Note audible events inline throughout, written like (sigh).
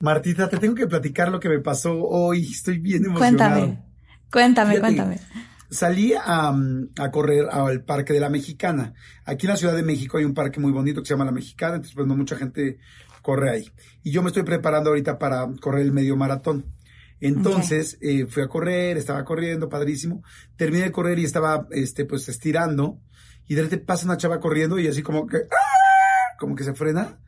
Martita, te tengo que platicar lo que me pasó hoy. Estoy bien emocionado. Cuéntame, cuéntame, Fíjate, cuéntame. Salí a, a correr al Parque de la Mexicana. Aquí en la Ciudad de México hay un parque muy bonito que se llama La Mexicana, entonces pues no mucha gente corre ahí. Y yo me estoy preparando ahorita para correr el medio maratón. Entonces eh, fui a correr, estaba corriendo, padrísimo. Terminé de correr y estaba este, pues estirando. Y de repente pasa una chava corriendo y así como que, ¡ah! como que se frena.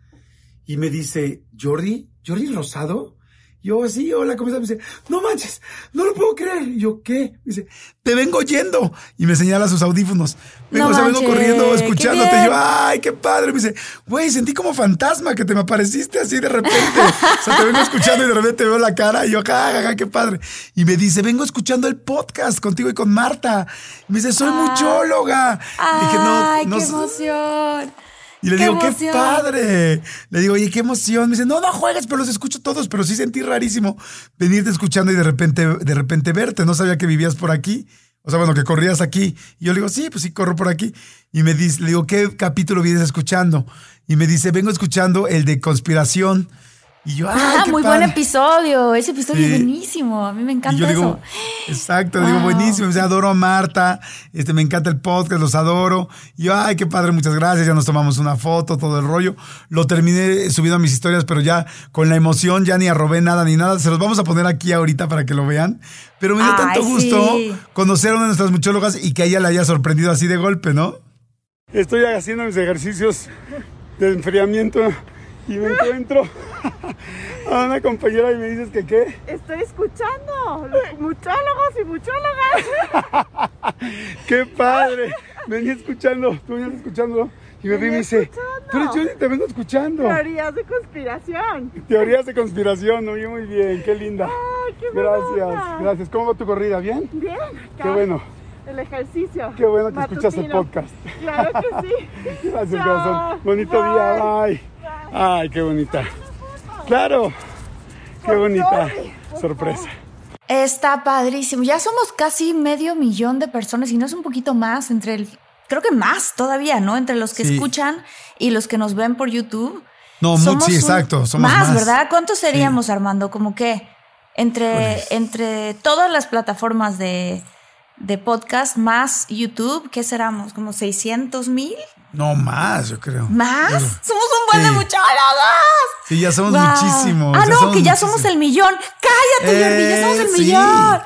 Y me dice, Jordi, Jordi Rosado. Yo así, hola, ¿cómo estás? Me dice, no manches, no lo puedo creer. Y yo, ¿qué? Me dice, te vengo yendo. Y me señala sus audífonos. Vengo, No o sea, vengo corriendo, escuchándote. bien. Yo, ay, qué padre. Me dice, güey, sentí como fantasma que te me apareciste así de repente. o sea, te vengo escuchando y de repente veo la cara y yo, ja, ja, ja, qué padre. Y me dice, vengo escuchando el podcast contigo y con Marta. Y me dice, soy Ah. muchóloga. Y dije, no, ¡Ay, no qué emoción! Y le ¡Qué digo, qué padre. Le digo, oye, qué emoción. Me dice, no, no juegues, pero los escucho todos. Pero sí sentí rarísimo venirte escuchando y de repente, de repente verte. No sabía que vivías por aquí. O sea, bueno, que corrías aquí. Y yo le digo, sí, pues sí, corro por aquí. Y me dice, le digo, ¿qué capítulo vienes escuchando? Y me dice, vengo escuchando el de conspiración. Y yo, ¡ay, Ah, qué muy padre! buen episodio. Ese episodio Sí. es buenísimo. A mí me encanta Y yo eso. digo, exacto, digo, buenísimo, o sea, adoro a Marta, este, me encanta el podcast, los adoro. Y yo, ay, qué padre, muchas gracias, ya nos tomamos una foto, todo el rollo. Lo terminé subiendo a mis historias, pero ya con la emoción ya ni arrobé nada ni nada. Se los vamos a poner aquí ahorita para que lo vean. Pero me dio Ay, tanto gusto sí. conocer a una de nuestras muchólogas y que a ella le haya sorprendido así de golpe, ¿no? Estoy haciendo mis ejercicios de enfriamiento y me encuentro a una compañera y me dices que qué. Estoy escuchando los muchólogos y muchólogas. (laughs) ¡Qué padre! Venía escuchando, tú venías escuchándolo. Y me vi y me dice, pero yo te vengo escuchando. Teorías de conspiración. Teorías de conspiración, oye, muy bien, qué linda. Ay, qué buena Gracias, gracias. ¿Cómo va tu corrida? ¿Bien? Bien. Qué bueno, El ejercicio. qué bueno que escuchas el podcast. Claro que sí. (laughs) Gracias, Chao. corazón. Bonito Bye. día, bye. Ay, qué bonita. Claro, qué bonita sorpresa. Está padrísimo. Ya somos casi medio millón de personas y no es un poquito más entre el. Creo que más todavía, ¿no? Entre los que Sí. escuchan y los que nos ven por YouTube. No, Somos sí, exacto, somos más, más. ¿verdad? ¿Cuántos seríamos, Armando? Como que entre, Híjoles. entre todas las plataformas de, de podcast más YouTube, ¿qué seramos? ¿Como 600 mil? No más, yo creo. ¿Más? Pero- Somos un buen de Sí. muchólogos. Sí, ya somos Guau. muchísimos. Ah, no, somos que ya somos el millón. Cállate, Jordi, ya somos Eh, el sí. millón.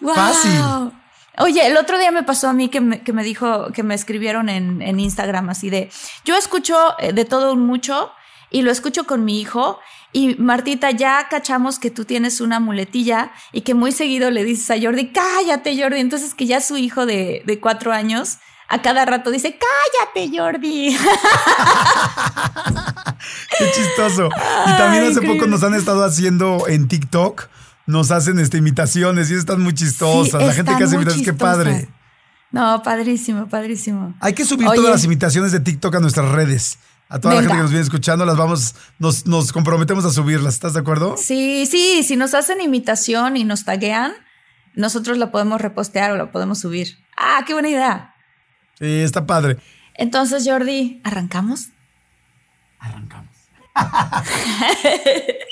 Guau. Fácil. Oye, el otro día me pasó a mí que me, que me dijo, que me escribieron en, en Instagram así de, yo escucho eh, de todo un mucho y lo escucho con mi hijo y Martita, ya cachamos que tú tienes una muletilla y que muy seguido le dices a Jordi, cállate Jordi, entonces que ya su hijo de, de cuatro años a cada rato dice, cállate Jordi. (laughs) Qué chistoso. Y también Ay, hace poco nos han estado haciendo en TikTok, nos hacen este, imitaciones y están muy chistosas. Sí, La gente que hace imitaciones, qué padre. No, padrísimo, padrísimo. Hay que subir Oye. todas las imitaciones de TikTok a nuestras redes. A toda la gente que nos viene escuchando, las vamos, nos, nos comprometemos a subirlas. ¿Estás de acuerdo? Sí, sí, si nos hacen imitación y nos taguean, nosotros la podemos repostear o la podemos subir. Ah, qué buena idea. Sí, está padre. Entonces, Jordi, ¿arrancamos? Arrancamos. (laughs)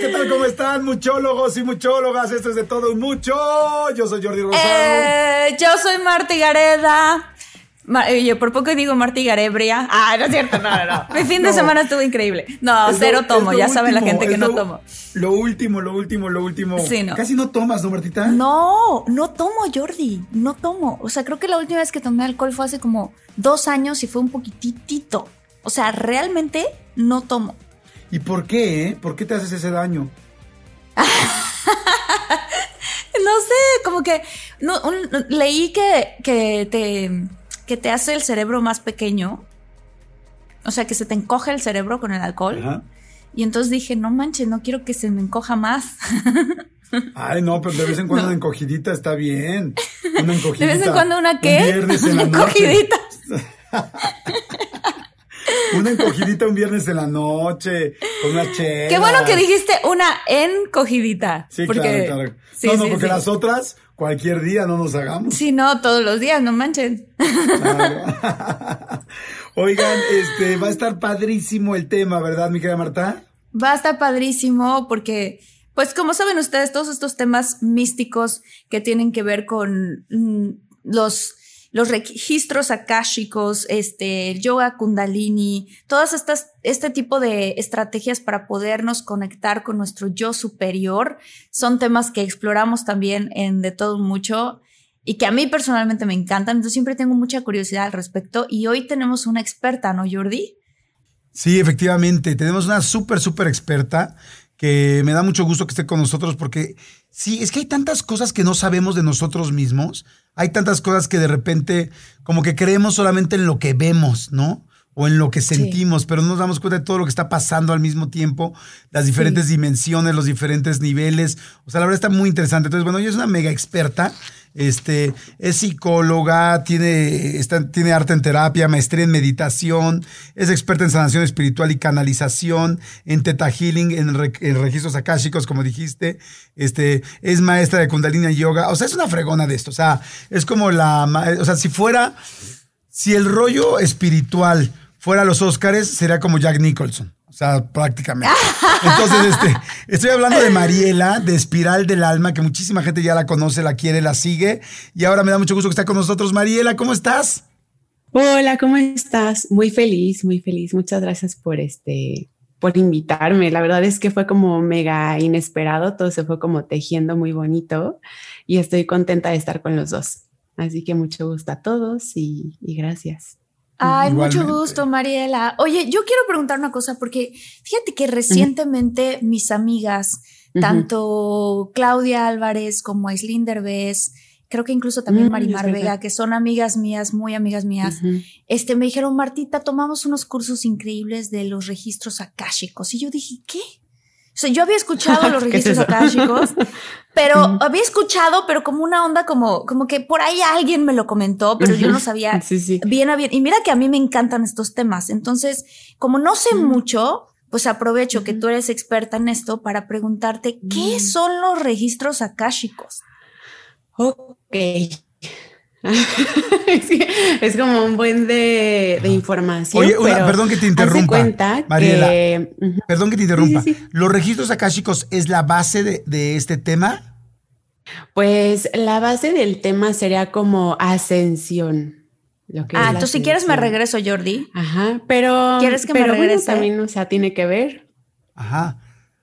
¿qué tal? ¿Cómo están, muchólogos y muchólogas? Esto es de todo un mucho. Yo soy Jordi Rosado. Eh, yo soy Marta Gareda. Eh, yo por poco digo Marta Garebria. Ah, no es cierto, no, no, no. (laughs) Mi fin de No. semana estuvo increíble. No, Es cero tomo, ya sabe la último, gente que no tomo. Lo último, lo último, lo último. Sí, no. Casi no tomas, ¿no, Martita? No, no tomo, Jordi, no tomo. O sea, creo que la última vez que tomé alcohol fue hace como dos años y fue un poquitito. O sea, realmente no tomo. ¿Y por qué, eh? ¿Por qué te haces ese daño? (laughs) No sé, como que no, un- leí que, que, te, que te hace el cerebro más pequeño. O sea, que se te encoge el cerebro con el alcohol. Ajá. Y entonces dije, no manches, no quiero que se me encoja más. (laughs) Ay, no, pero de vez en cuando una encogidita está bien. Una encogidita. (laughs) De vez en cuando una qué? Un viernes en la Una noche. encogidita. Una encogidita un viernes en la noche, con una chela. Qué bueno que dijiste una encogidita. Sí, porque, claro, claro. Sí, no, no, sí, porque sí. las otras, cualquier día no nos hagamos. Sí, no, todos los días, no manchen. Claro. (laughs) Oigan, este, va a estar padrísimo el tema, ¿verdad, mi querida Marta? Va a estar padrísimo porque, pues como saben ustedes, todos estos temas místicos que tienen que ver con mm, los, los registros akáshicos, este, el yoga kundalini, todas estas, este tipo de estrategias para podernos conectar con nuestro yo superior, son temas que exploramos también en De Todo Mucho y que a mí personalmente me encantan, entonces siempre tengo mucha curiosidad al respecto y hoy tenemos una experta, ¿no, Jordi? Sí, efectivamente. Tenemos una súper, súper experta que me da mucho gusto que esté con nosotros porque sí, es que hay tantas cosas que no sabemos de nosotros mismos. Hay tantas cosas que de repente como que creemos solamente en lo que vemos, ¿no? O en lo que sentimos, pero no nos damos cuenta de todo lo que está pasando al mismo tiempo, las diferentes dimensiones, los diferentes niveles. O sea, la verdad está muy interesante. Entonces, bueno, ella es una mega experta. Este, es psicóloga, tiene, está- tiene arte en terapia, maestría en meditación, es experta en sanación espiritual y canalización, en teta healing, en, re- en registros akáshicos, como dijiste, este, es maestra de kundalini yoga, o sea, es una fregona de esto, o sea, es como la, o sea, si fuera, si el rollo espiritual fuera los Óscares, sería como Jack Nicholson. O sea, prácticamente. Entonces, este, estoy hablando de Mariela, de Espiral del Alma, que muchísima gente ya la conoce, la quiere, la sigue. Y ahora me da mucho gusto que está con nosotros. Mariela, ¿cómo estás? Hola, ¿cómo estás? Muy feliz, muy feliz. Muchas gracias por este, por invitarme. La verdad es que fue como mega inesperado, todo se fue como tejiendo muy bonito y estoy contenta de estar con los dos. Así que mucho gusto a todos y gracias. Ay, mucho gusto, Mariela. Oye, yo quiero preguntar una cosa porque fíjate que recientemente mis amigas, tanto Claudia Álvarez como Aislinn Derbez, creo que incluso también Mm, Marimar es verdad. Vega, que son amigas mías, muy amigas mías, este, me dijeron, Martita, tomamos unos cursos increíbles de los registros akáshicos. Y yo dije, ¿qué? O sea, yo había escuchado (laughs) los ¿Qué es registros akáshicos, (laughs) pero había escuchado, pero como una onda como, como que por ahí alguien me lo comentó, pero yo no sabía (laughs) Sí, sí. bien a bien. Y mira que a mí me encantan estos temas. Entonces, como no sé mucho, pues aprovecho que tú eres experta en esto para preguntarte qué son los registros akáshicos. Ok. (laughs) es, que es como un buen de, de información. Oye, una- pero perdón que te interrumpa, cuenta Mariela. que-. Perdón que te interrumpa. Sí, sí, sí. ¿Los registros akáshicos es la base de, de este tema? Pues la base del tema sería como ascensión. Lo que es Ah, entonces si quieres me regreso, Jordi. Ajá, pero. ¿Quieres que me bueno, regrese? también, o sea, tiene que ver. Ajá.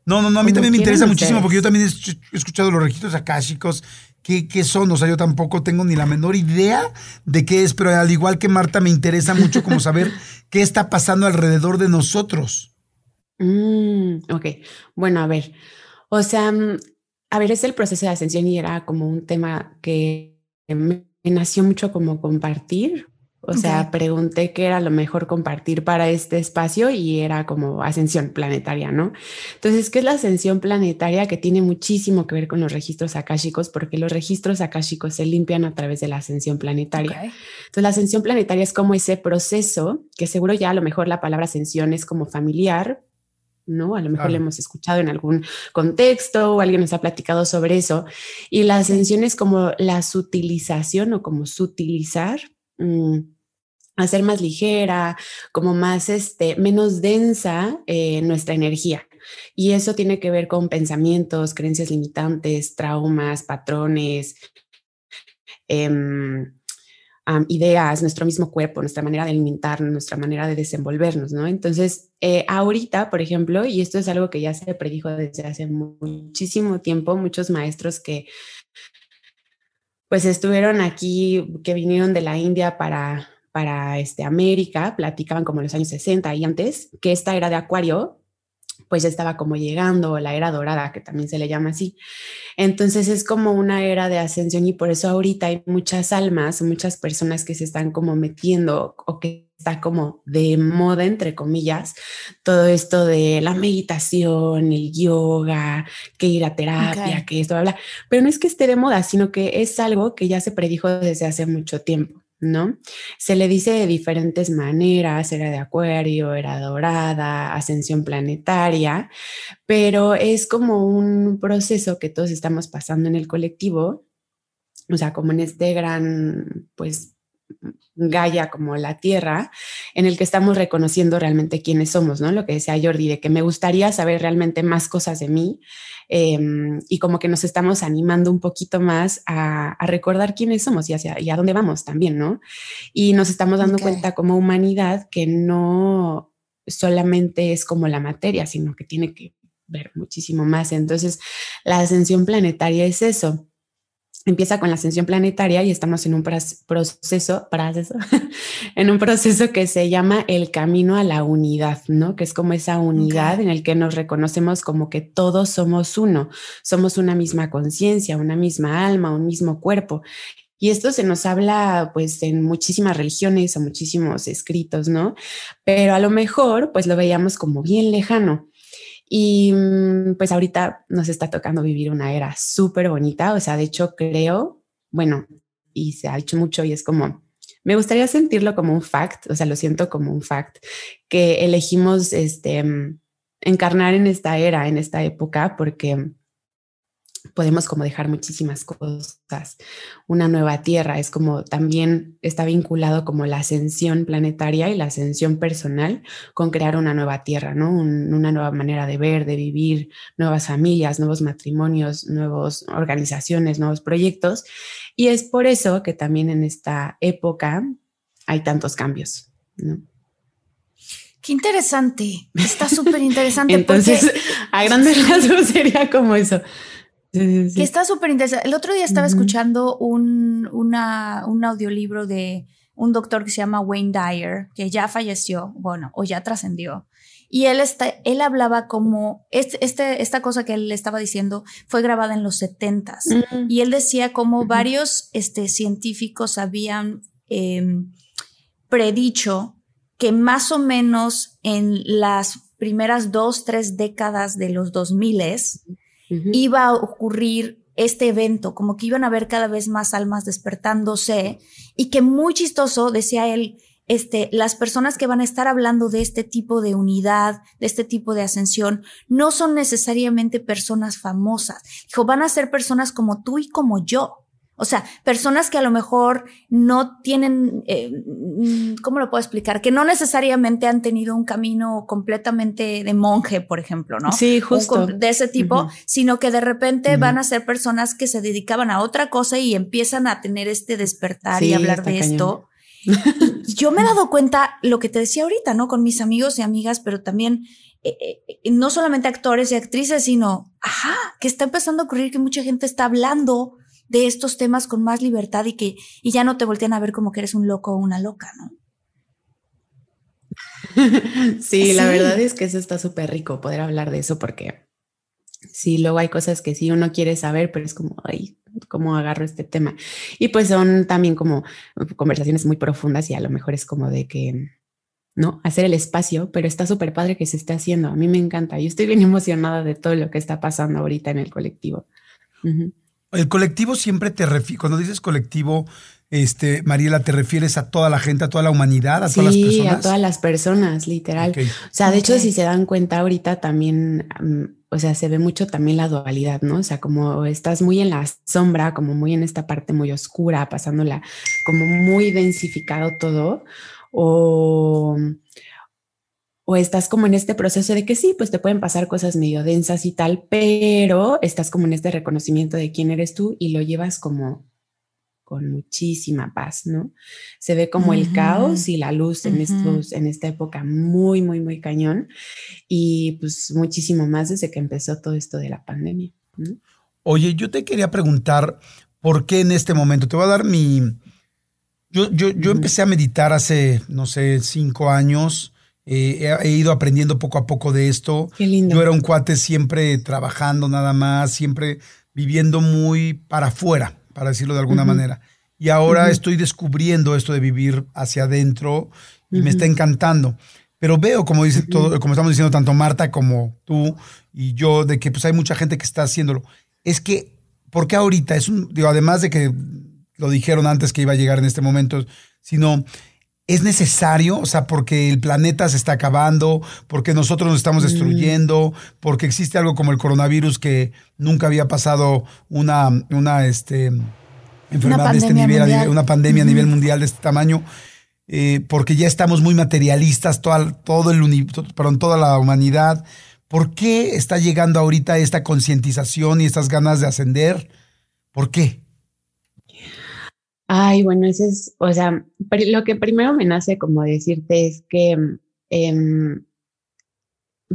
No, no, no, a mí también me interesa muchísimo porque yo también he escuchado los registros akáshicos. ¿Qué, ¿Qué son? O sea, yo tampoco tengo ni la menor idea de qué es, pero al igual que Marta, me interesa mucho como (laughs) saber qué está pasando alrededor de nosotros. Mm, ok, bueno, a ver. O sea, mm, a ver, es el proceso de ascensión y era como un tema que me nació mucho como compartir. O sea, pregunté qué era lo mejor compartir para este espacio y era como ascensión planetaria, ¿no? Entonces, ¿qué es la ascensión planetaria? Que tiene muchísimo que ver con los registros akáshicos, porque los registros akáshicos se limpian a través de la ascensión planetaria. Ok. Entonces, la ascensión planetaria es como ese proceso, que seguro ya a lo mejor la palabra ascensión es como familiar, ¿no? A lo mejor lo hemos escuchado en algún contexto o alguien nos ha platicado sobre eso. Y la ascensión es como la sutilización o como sutilizar, mm, hacer más ligera, como más, este, menos densa eh, nuestra energía. Y eso tiene que ver con pensamientos, creencias limitantes, traumas, patrones, em, ideas, nuestro mismo cuerpo, nuestra manera de alimentarnos, nuestra manera de desenvolvernos, ¿no? Entonces, eh, ahorita, por ejemplo, y esto es algo que ya se predijo desde hace muchísimo tiempo, muchos maestros que pues estuvieron aquí, que vinieron de la India para, para este, América, platicaban como los años 60 y antes, que esta era de Acuario pues ya estaba como llegando, la era dorada, que también se le llama así. Entonces es como una era de ascensión y por eso ahorita hay muchas almas, muchas personas que se están como metiendo o que está como de moda, entre comillas, todo esto de la meditación, el yoga, que ir a terapia, que esto, bla, bla. Pero no es que esté de moda, sino que es algo que ya se predijo desde hace mucho tiempo. ¿No? Se le dice de diferentes maneras, era de acuario, era dorada, ascensión planetaria, pero es como un proceso que todos estamos pasando en el colectivo, o sea, como en este gran, pues, Gaia como la Tierra, en el que estamos reconociendo realmente quiénes somos, ¿no? Lo que decía Jordi, de que me gustaría saber realmente más cosas de mí em, y como que nos estamos animando un poquito más a, recordar quiénes somos y, hacia, y a dónde vamos también, ¿no? Y nos estamos dando cuenta como humanidad que no solamente es como la materia, sino que tiene que ver muchísimo más. Entonces, la ascensión planetaria es eso empieza con la ascensión planetaria y estamos en un proceso, proceso (laughs) en un proceso que se llama el camino a la unidad, ¿no? Que es como esa unidad en el que nos reconocemos como que todos somos uno, somos una misma conciencia, una misma alma, un mismo cuerpo. Y esto se nos habla pues en muchísimas religiones o muchísimos escritos, ¿no? Pero a lo mejor pues lo veíamos como bien lejano. Y mm, pues ahorita nos está tocando vivir una era súper bonita, o sea, de hecho creo, bueno, y se ha hecho mucho y es como, me gustaría sentirlo como un fact, o sea, lo siento como un fact, que elegimos este, mm, encarnar en esta era, en esta época, porque podemos como dejar muchísimas cosas. Una nueva tierra es como también está vinculado como la ascensión planetaria y la ascensión personal con crear una nueva tierra, ¿no? una nueva manera de ver, de vivir, nuevas familias, nuevos matrimonios, nuevas organizaciones, nuevos proyectos. Y es por eso que también en esta época hay tantos cambios, ¿no? Qué interesante. Está súper interesante. (laughs) Entonces, a grandes (laughs) rasgos sería como eso. Que está súper interesante. El otro día estaba escuchando un, una, un audiolibro de un doctor que se llama Wayne Dyer, que ya falleció, bueno, o ya trascendió. Y él, está, él hablaba como, este, este, esta cosa que él estaba diciendo fue grabada en los setentas. Y él decía como varios este, científicos habían em, predicho que más o menos en las primeras dos, tres décadas de los 2000 miles iba a ocurrir este evento, como que iban a ver cada vez más almas despertándose y que muy chistoso, decía él, este, las personas que van a estar hablando de este tipo de unidad, de este tipo de ascensión, no son necesariamente personas famosas. Dijo, van a ser personas como tú y como yo. O sea, personas que a lo mejor no tienen, eh, mm, ¿cómo lo puedo explicar? Que no necesariamente han tenido un camino completamente de monje, por ejemplo, ¿no? Sí, justo. de ese tipo, sino que de repente van a ser personas que se dedicaban a otra cosa y empiezan a tener este despertar y hablar de esto. (laughs) Yo me he dado cuenta lo que te decía ahorita, ¿no? Con mis amigos y amigas, pero también eh, eh, no solamente actores y actrices, sino, ajá, que está empezando a ocurrir que mucha gente está hablando de estos temas con más libertad y que y ya no te voltean a ver como que eres un loco o una loca, ¿no? (laughs) sí, la verdad es que eso está súper rico poder hablar de eso porque sí, luego hay cosas que sí uno quiere saber, pero es como, ay, ¿cómo agarro este tema? Y pues son también como conversaciones muy profundas y a lo mejor es como de que, ¿no? Hacer el espacio, pero está súper padre que se esté haciendo. A mí me encanta. Yo estoy bien (laughs) emocionada de todo lo que está pasando ahorita en el colectivo. El colectivo siempre te refiere, cuando dices colectivo, este, Mariela, ¿te refieres a toda la gente, a toda la humanidad, a todas las personas? Sí, a todas las personas, literal. O sea, de hecho, si se dan cuenta ahorita también, o sea, se ve mucho también la dualidad, ¿no? O sea, como estás muy en la sombra, como muy en esta parte muy oscura, pasándola como muy densificado todo, o o estás como en este proceso de que sí, pues te pueden pasar cosas medio densas y tal, pero estás como en este reconocimiento de quién eres tú y lo llevas como con muchísima paz, ¿no? Se ve como el caos y la luz en, estos, en esta época muy, muy, muy cañón y pues muchísimo más desde que empezó todo esto de la pandemia. Oye, yo te quería preguntar, ¿por qué en este momento? Te voy a dar mi... Yo, yo, yo empecé a meditar hace, no sé, cinco años. Eh, he, ido aprendiendo poco a poco de esto. Qué lindo. Yo era un cuate siempre trabajando nada más, siempre viviendo muy para afuera para decirlo de alguna manera. Y ahora estoy descubriendo esto de vivir hacia adentro y me está encantando. Pero veo, como dice todo, como estamos diciendo tanto Marta como tú y yo, de que pues hay mucha gente que está haciéndolo. Es que, ¿por qué ahorita? Es un, digo, además de que lo dijeron antes que iba a llegar en este momento, sino es necesario, o sea, porque el planeta se está acabando, porque nosotros nos estamos destruyendo, porque existe algo como el coronavirus que nunca había pasado una, una este, enfermedad de este nivel, una pandemia a nivel mundial de este tamaño, eh, porque ya estamos muy materialistas, todo, todo el perdón, toda la humanidad. ¿Por qué está llegando ahorita esta concientización y estas ganas de ascender? ¿Por qué? Ay, bueno, eso es, o sea, lo que primero me nace como decirte es que em,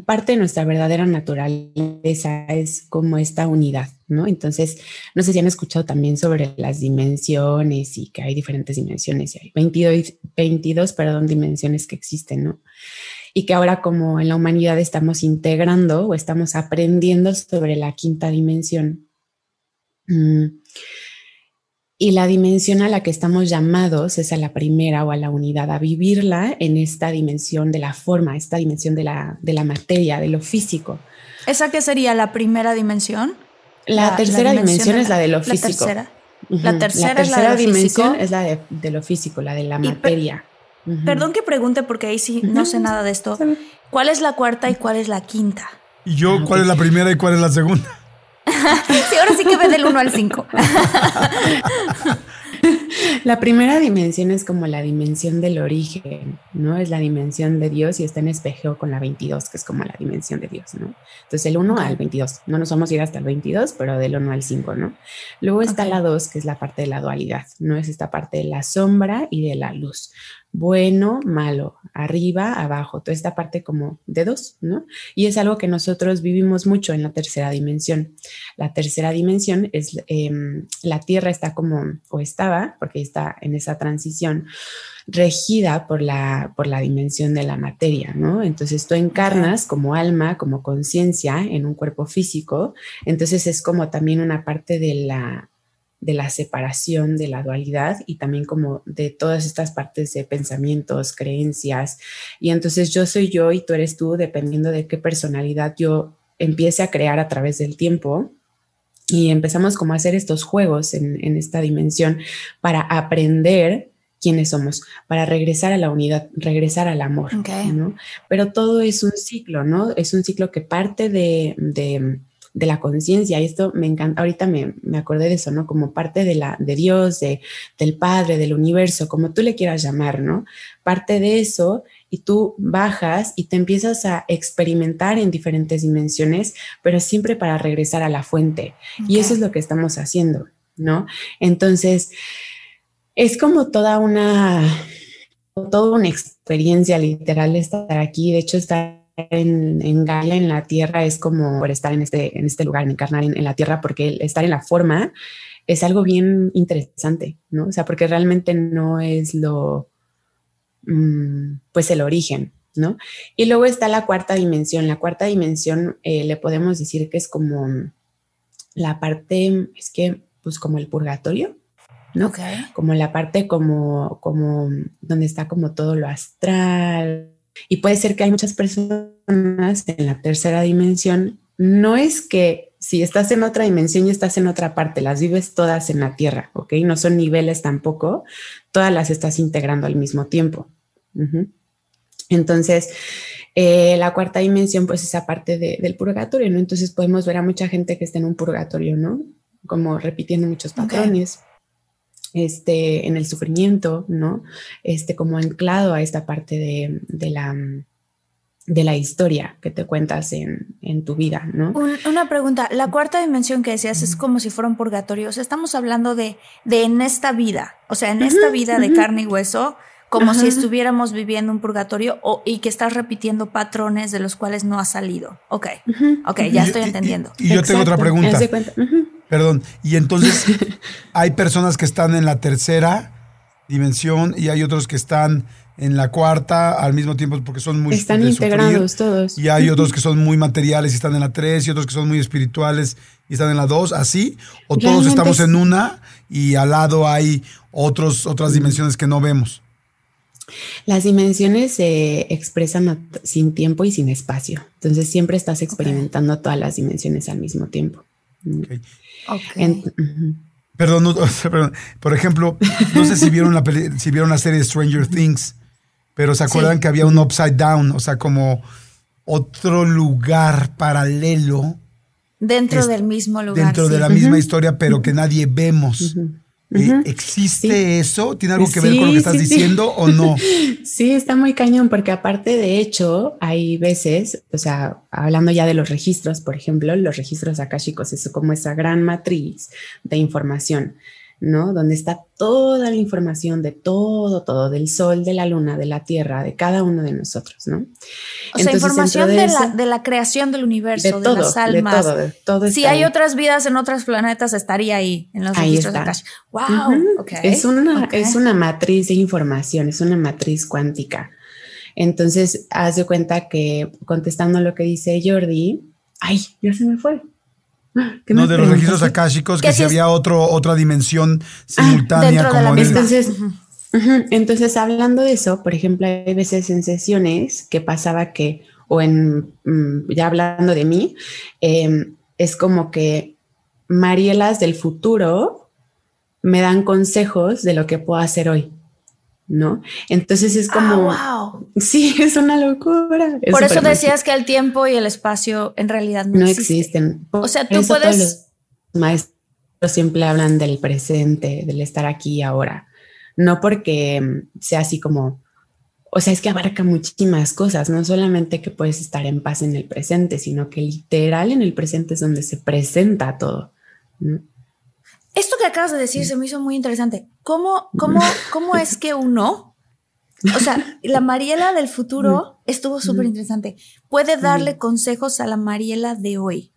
parte de nuestra verdadera naturaleza es como esta unidad, ¿no? Entonces, no sé si han escuchado también sobre las dimensiones y que hay diferentes dimensiones, hay 22, 22 perdón, dimensiones que existen, ¿no? Y que ahora como en la humanidad estamos integrando o estamos aprendiendo sobre la quinta dimensión. Mm, y la dimensión a la que estamos llamados es a la primera o a la unidad, a vivirla en esta dimensión de la forma, esta dimensión de la, de la materia, de lo físico. ¿Esa qué sería la primera dimensión? La, tercera dimensión, es la de lo físico. La tercera. La tercera, es la de dimensión es la de, lo físico, la de la materia. Perdón que pregunte porque ahí sí no sé nada de esto. ¿Cuál es la cuarta y cuál es la quinta? ¿Y yo cuál es la primera y cuál es la segunda? Sí, ahora sí que ve del 1 al 5. La primera dimensión es como la dimensión del origen, ¿no? Es la dimensión de Dios y está en espejo con la 22, que es como la dimensión de Dios, ¿no? Entonces el 1 al 22, no nos vamos a ir hasta el 22, pero del 1 al 5, ¿no? Luego está la 2, que es la parte de la dualidad, ¿no? Es esta parte de la sombra y de la luz bueno, malo, arriba, abajo, toda esta parte como de dos, ¿no? Y es algo que nosotros vivimos mucho en la tercera dimensión. La tercera dimensión es, em, la Tierra está como, o estaba, porque está en esa transición, regida por la, por la dimensión de la materia, ¿no? Entonces tú encarnas como alma, como conciencia en un cuerpo físico, entonces es como también una parte de la de la separación, de la dualidad y también como de todas estas partes de pensamientos, creencias. Y entonces yo soy yo y tú eres tú, dependiendo de qué personalidad yo empiece a crear a través del tiempo. Y empezamos como a hacer estos juegos en, esta dimensión para aprender quiénes somos, para regresar a la unidad, regresar al amor, ¿no? Pero todo es un ciclo, ¿no? Es un ciclo que parte de de la conciencia. Y esto me encanta, ahorita me, me, acordé de eso, ¿no? Como parte de, la, de Dios, de, del Padre, del universo, como tú le quieras llamar, ¿no? Parte de eso y tú bajas y te empiezas a experimentar en diferentes dimensiones, pero siempre para regresar a la fuente. Y eso es lo que estamos haciendo, ¿no? Entonces, es como toda una, toda una experiencia literal estar aquí. De hecho, estar en, en, Gaia, en la Tierra, es como estar en este, en este lugar, en encarnar en, la Tierra, porque estar en la forma es algo bien interesante, ¿no? O sea, porque realmente no es lo, mm, pues el origen, ¿no? Y luego está la cuarta dimensión. La cuarta dimensión eh, le podemos decir que es como la parte, es que, pues como el purgatorio, ¿no? Como la parte como, como donde está como todo lo astral, y puede ser que hay muchas personas en la tercera dimensión. No es que si estás en otra dimensión y estás en otra parte, las vives todas en la Tierra, ¿ok? No son niveles tampoco, todas las estás integrando al mismo tiempo. Entonces, eh, la cuarta dimensión, pues esa parte del purgatorio, ¿no? Entonces podemos ver a mucha gente que está en un purgatorio, ¿no? Como repitiendo muchos patrones este, en el sufrimiento, ¿no? Este, como anclado a esta parte de, la, de la historia que te cuentas en, en tu vida, ¿no? Un- una pregunta, la cuarta dimensión que decías es como si fuera un purgatorio, o sea, estamos hablando de, de en esta vida, o sea, en esta vida de carne y hueso, como si estuviéramos viviendo un purgatorio o, y que estás repitiendo patrones de los cuales no has salido. Ok, ok, ya Y- estoy y- entendiendo. Y, yo tengo otra pregunta. Perdón. Y entonces (laughs) hay personas que están en la tercera dimensión y hay otros que están en la cuarta al mismo tiempo porque son muy Están sufrir. integrados todos. Y hay otros que (laughs) son muy materiales y están en la 3 y otros que son muy espirituales y están en la 2, así. O todos estamos es- en una y al lado hay otros, otras dimensiones que no vemos. Las dimensiones se expresan sin tiempo y sin espacio. Entonces siempre estás experimentando todas las dimensiones al mismo tiempo. Mm. Ok. Ok. En- ujú. Perdón, no, (laughs) perdón. por ejemplo, no sé si vieron la si vieron la serie Stranger Things, pero se acuerdan Sí. que había un upside down, o sea, como otro lugar paralelo dentro es- del mismo lugar. dentro de la misma historia, pero que nadie vemos. Eh. ¿Existe Sí. eso? ¿Tiene algo que ver con lo que estás sí. diciendo o no? (laughs) Sí, está muy cañón porque aparte de hecho hay veces, o sea, hablando ya de los registros, por ejemplo, los registros akáshicos es como esa gran matriz de información, ¿no? Donde está toda la información de todo, todo, del sol, de la luna, de la tierra, de cada uno de nosotros, ¿no? O sea, Entonces, información dentro de, de la, de la creación del universo, De de, todo, las de almas. todo, de todo. Si hay ahí. otras vidas en otros planetas, estaría ahí, en los Ahí registros de está. Akash. ¡Wow! Ujú. ok, Es, una, es una matriz de información, es una matriz cuántica. Entonces, haz de cuenta que contestando lo que dice Jordi, ay, ya se me fue. ¿Qué No, de los registros akáshicos, Que si es- había otro, otra dimensión simultánea dentro de la como misma. Entonces, Entonces, hablando de eso, por ejemplo, hay veces en sesiones que pasaba que, o en, mm, ya hablando de mí, em, es como que Marielas del futuro me dan consejos de lo que puedo hacer hoy, ¿no? Entonces es como, Ah, wow. sí, (laughs) es una locura. Es Por eso decías que el tiempo y el espacio en realidad no, no existen. existen. Por O sea, tú todos puedes- los maestros siempre hablan del presente, del estar aquí y ahora. No porque sea así como, o sea, es que abarca muchísimas cosas, no solamente que puedes estar en paz en el presente, sino que literal en el presente es donde se presenta todo. ¿no? Esto que acabas de decir se me hizo muy interesante. ¿Cómo, cómo, cómo es que uno, o sea, la Mariela del futuro estuvo súper interesante, puede darle consejos a la Mariela de hoy?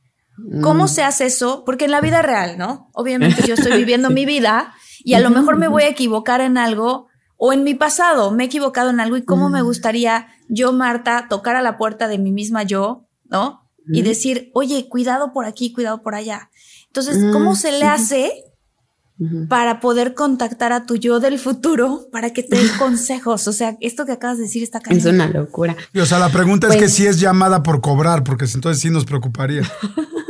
¿Cómo Mm. se hace eso? Porque en la vida real, ¿no? Obviamente yo estoy viviendo mi vida y a lo mejor me voy a equivocar en algo o en mi pasado me he equivocado en algo y cómo me gustaría yo, Marta, tocar a la puerta de mi misma yo, ¿no? Y decir, oye, cuidado por aquí, cuidado por allá. Entonces, Mm, ¿cómo se le ujú. Para poder contactar a tu yo del futuro para que te dé (laughs) consejos? O sea, esto que acabas de decir está Es cañón. una locura. Y, O sea, la pregunta es que Pues- si es llamada por cobrar, porque entonces sí nos preocuparía. (laughs)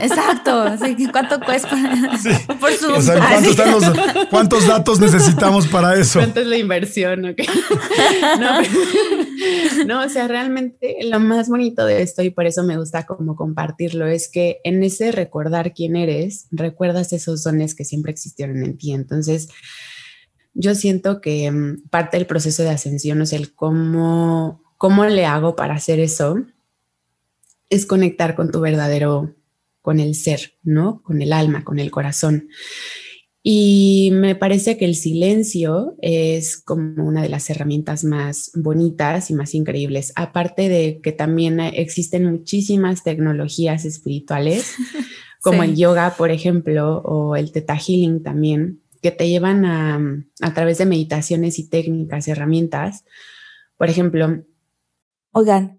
Exacto. Así que, ¿Cuánto cuesta? (laughs) Por su. O sea, ¿cuántos, están los- cuántos datos necesitamos para eso? ¿Cuánto es la inversión? ok? (laughs) no, pero- no, o sea, realmente lo más bonito de esto y por eso me gusta como compartirlo es que en ese recordar quién eres, recuerdas esos dones que siempre existieron en ti. Entonces, yo siento que mm, parte del proceso de ascensión es el cómo, cómo le hago para hacer eso, es conectar con tu verdadero, con el ser, ¿no? Con el alma, con el corazón. Y me parece que el silencio es como una de las herramientas más bonitas y más increíbles. Aparte de que también existen muchísimas tecnologías espirituales, (laughs) como Sí. el yoga, por ejemplo, o el teta healing también, que te llevan a, a través de meditaciones y técnicas, herramientas. Por ejemplo, Oigan,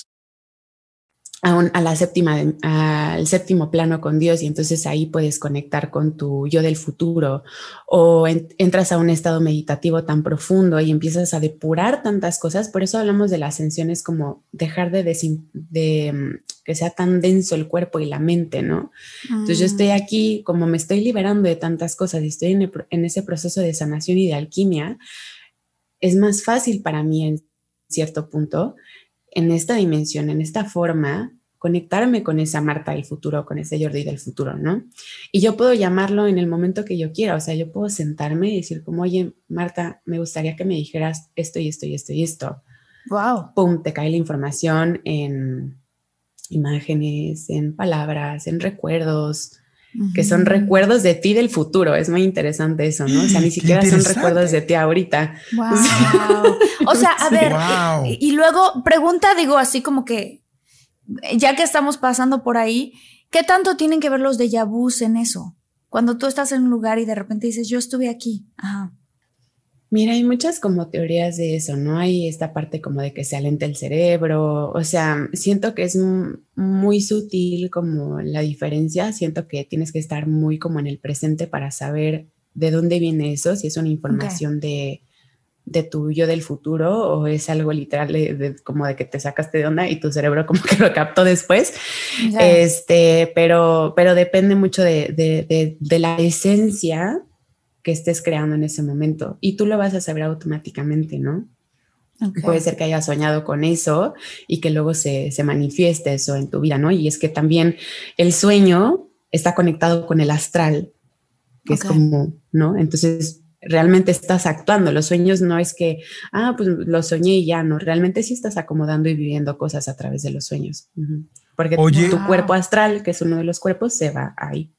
a, la séptima, al séptimo plano con Dios y entonces ahí puedes conectar con tu yo del futuro o entras a un estado meditativo tan profundo y empiezas a depurar tantas cosas. Por eso hablamos de la ascensión, es como dejar de, de mm, que sea tan denso el cuerpo y la mente, ¿no? Entonces yo estoy mm. aquí, como me estoy liberando de tantas cosas y estoy en, en ese proceso de sanación y de alquimia, es más fácil para mí en cierto punto en esta dimensión, en esta forma, conectarme con esa Marta del futuro, con ese Jordi del futuro, ¿no? Y yo puedo llamarlo en el momento que yo quiera, o sea, yo puedo sentarme y decir como, oye, Marta, me gustaría que me dijeras esto y esto y esto y esto. Wow. Pum, te cae la información en imágenes, en palabras, en recuerdos, que son recuerdos de ti del futuro. Es muy interesante eso, ¿no? O sea, ni siquiera son recuerdos de ti ahorita. Wow. (laughs) o sea, a ver, y luego pregunta, digo, así como que ya que estamos pasando por ahí, ¿qué tanto tienen que ver los déjà vus en eso? Cuando tú estás en un lugar y de repente dices, yo estuve aquí. Ajá. Mira, hay muchas como teorías de eso, ¿no? Hay esta parte como de que se alenta el cerebro, o sea, siento que es muy sutil como la diferencia, siento que tienes que estar muy como en el presente para saber de dónde viene eso, si es una información de, de tu yo del futuro o es algo literal de, como de que te sacaste de onda y tu cerebro como que (laughs) lo captó después. Este, pero, pero depende mucho de, de, la esencia que estés creando en ese momento y tú lo vas a saber automáticamente, ¿no? Puede ser que hayas soñado con eso y que luego se, se manifieste eso en tu vida, ¿no? Y es que también el sueño está conectado con el astral, que es como, ¿no? Entonces realmente estás actuando. Los sueños no es que, ah, pues lo soñé y ya no, realmente sí estás acomodando y viviendo cosas a través de los sueños. Porque tu, cuerpo astral, que es uno de los cuerpos, se va ahí.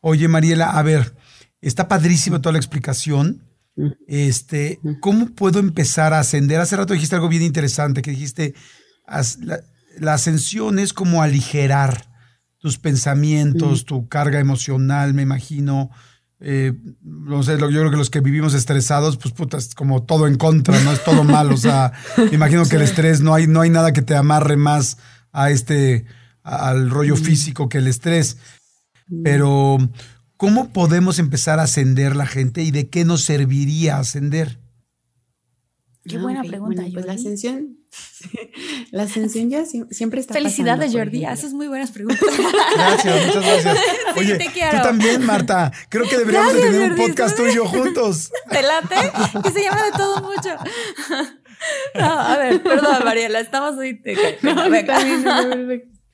Oye, Mariela, a ver, está padrísimo toda la explicación. Este, ¿cómo puedo empezar a ascender? Hace rato dijiste algo bien interesante, que dijiste, la, la ascensión es como aligerar tus pensamientos, tu carga emocional, me imagino, eh, no sé, yo creo que los que vivimos estresados, pues puta, es como todo en contra, ¿no? Es todo mal. O sea, (laughs) imagino que el estrés, no hay, no hay nada que te amarre más a este, al rollo mm. físico que el estrés. Pero, ¿cómo podemos empezar a ascender la gente y de qué nos serviría ascender? Qué buena pregunta. pues la ascensión, (laughs) la ascensión ya siempre está. Felicidades, Jordi. Haces muy buenas preguntas. (laughs) Gracias, muchas gracias. Oye, tú también, Marta. Creo que deberíamos de tener un podcast tuyo juntos. (laughs) ¿Te late? Que se llama de todo mucho. No, a ver, perdón, Mariela, estamos ahí. No,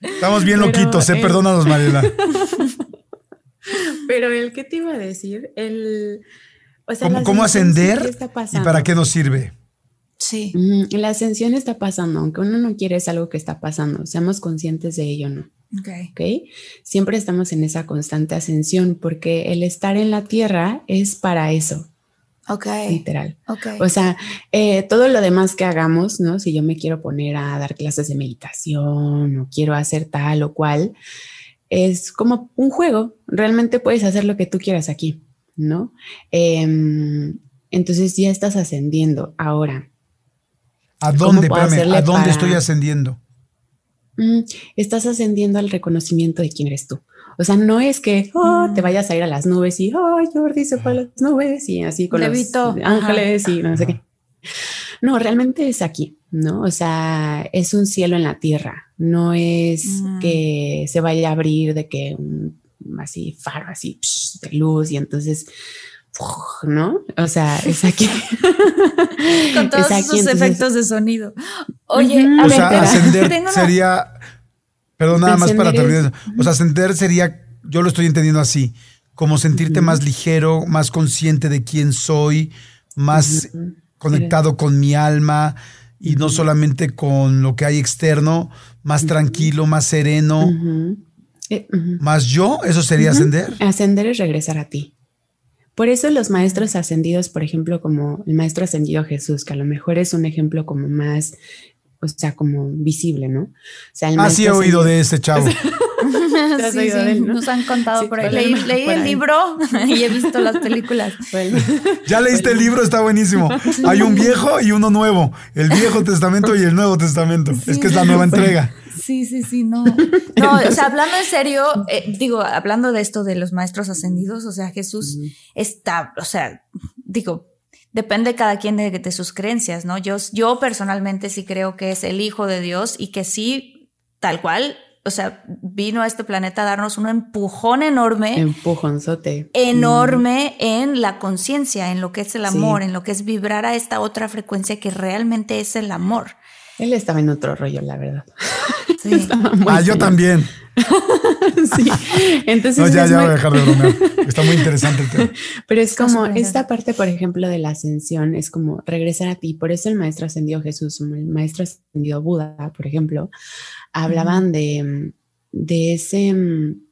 estamos bien loquitos, ¿eh? Perdónanos, Mariela. (laughs) Pero el que te iba a decir, el. O sea, ¿Cómo, ¿cómo ascender y para qué nos sirve? Sí. la ascensión está pasando, aunque uno no quiere, es algo que está pasando. Seamos conscientes de ello, ¿no? Okay. Siempre estamos en esa constante ascensión porque el estar en la tierra es para eso. Ok. Literal. O sea, eh, todo lo demás que hagamos, ¿no? Si yo me quiero poner a dar clases de meditación o quiero hacer tal o cual, es como un juego. Realmente puedes hacer lo que tú quieras aquí, ¿no? Em, entonces ya estás ascendiendo. Ahora, ¿A dónde, ¿a dónde estoy ascendiendo? Mm, estás ascendiendo al reconocimiento de quién eres tú. O sea, no es que oh, te mm. vayas a ir a las nubes y, oh, Jordi se fue a las nubes y así con los ángeles y no sé qué. No, realmente es aquí, ¿no? O sea, es un cielo en la tierra. No es que se vaya a abrir de que un así faro, así de luz y entonces ¿no? O sea, es (laughs) aquí. (laughs) Con todos esos efectos de sonido. Oye, a o sea, ascender (laughs) sería, perdón, nada más para terminar. O sea, ascender sería yo lo estoy entendiendo así, como sentirte más ligero, más consciente de quién soy, más conectado con mi alma y no solamente con lo que hay externo, más tranquilo, más sereno, Eh, más yo, eso sería ascender. Ascender es regresar a ti. Por eso los maestros ascendidos, por ejemplo, como el maestro ascendido Jesús, que a lo mejor es un ejemplo como más, o sea, como visible, ¿no? O sea, el Ah, sí he oído de ese chavo. ¿Te has (laughs) (laughs) Sí, sí, él, no? nos han contado Sí, por ahí. por Leí, ahí, leí por el ahí. libro (laughs) y he visto las películas. Bueno, Ya leíste el libro, está buenísimo. Hay un viejo y uno nuevo. El Viejo Testamento y el Nuevo Testamento. Es que es la nueva entrega. Sí, sí, sí, no. No, o sea, hablando en serio, eh, digo, hablando de esto de los maestros ascendidos, o sea, Jesús está, o sea, digo, depende cada quien de, de sus creencias, ¿no? Yo, yo personalmente sí creo que es el Hijo de Dios y que sí, tal cual, o sea, vino a este planeta a darnos un empujón enorme. empujonzote. enorme en la conciencia, en lo que es el Sí. amor, en lo que es vibrar a esta otra frecuencia que realmente es el amor. Él estaba en otro rollo, la verdad. Sí. (laughs) Ah, yo también. (laughs) sí. Entonces, No, ya, ya muy- voy a dejar de bromear. Está muy interesante el tema. (laughs) Pero es como esta parte, por ejemplo, de la ascensión, es como regresar a ti. Por eso el maestro ascendido Jesús, el maestro ascendido Buda, por ejemplo, hablaban de, de ese, mm,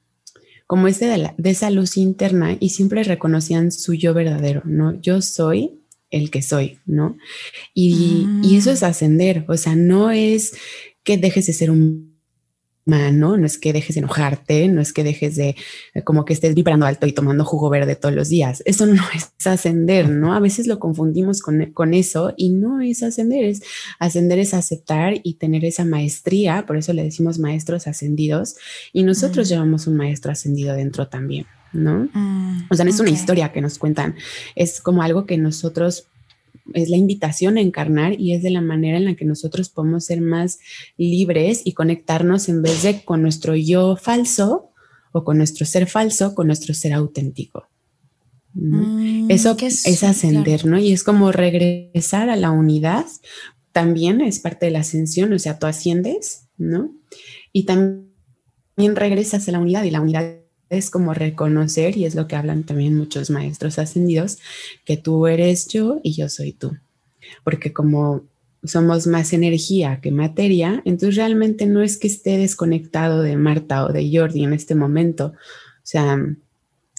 como ese de, la- de esa luz interna y siempre reconocían su yo verdadero, ¿no? Yo soy el que soy, ¿no? Y, y eso es ascender, o sea, no es que dejes de ser un humano, no es que dejes de enojarte, no es que dejes de eh, como que estés vibrando alto y tomando jugo verde todos los días. Eso no (laughs) es ascender, ¿no? A veces lo confundimos con, con eso y no es ascender, es ascender es aceptar y tener esa maestría, por eso le decimos maestros ascendidos y nosotros llevamos un maestro ascendido dentro también, ¿no? Mm, O sea, no es una historia que nos cuentan, es como algo que nosotros, es la invitación a encarnar y es de la manera en la que nosotros podemos ser más libres y conectarnos en vez de con nuestro yo falso o con nuestro ser falso, con nuestro ser auténtico. ¿no? Mm, Eso que es, ascender, ¿no? Y es como regresar a la unidad. También es parte de la ascensión, o sea, tú asciendes, ¿no? Y también regresas a la unidad y la unidad es como reconocer, y es lo que hablan también muchos maestros ascendidos, que tú eres yo y yo soy tú. Porque como somos más energía que materia, entonces realmente no es que esté desconectado de Marta o de Jordi en este momento. O sea,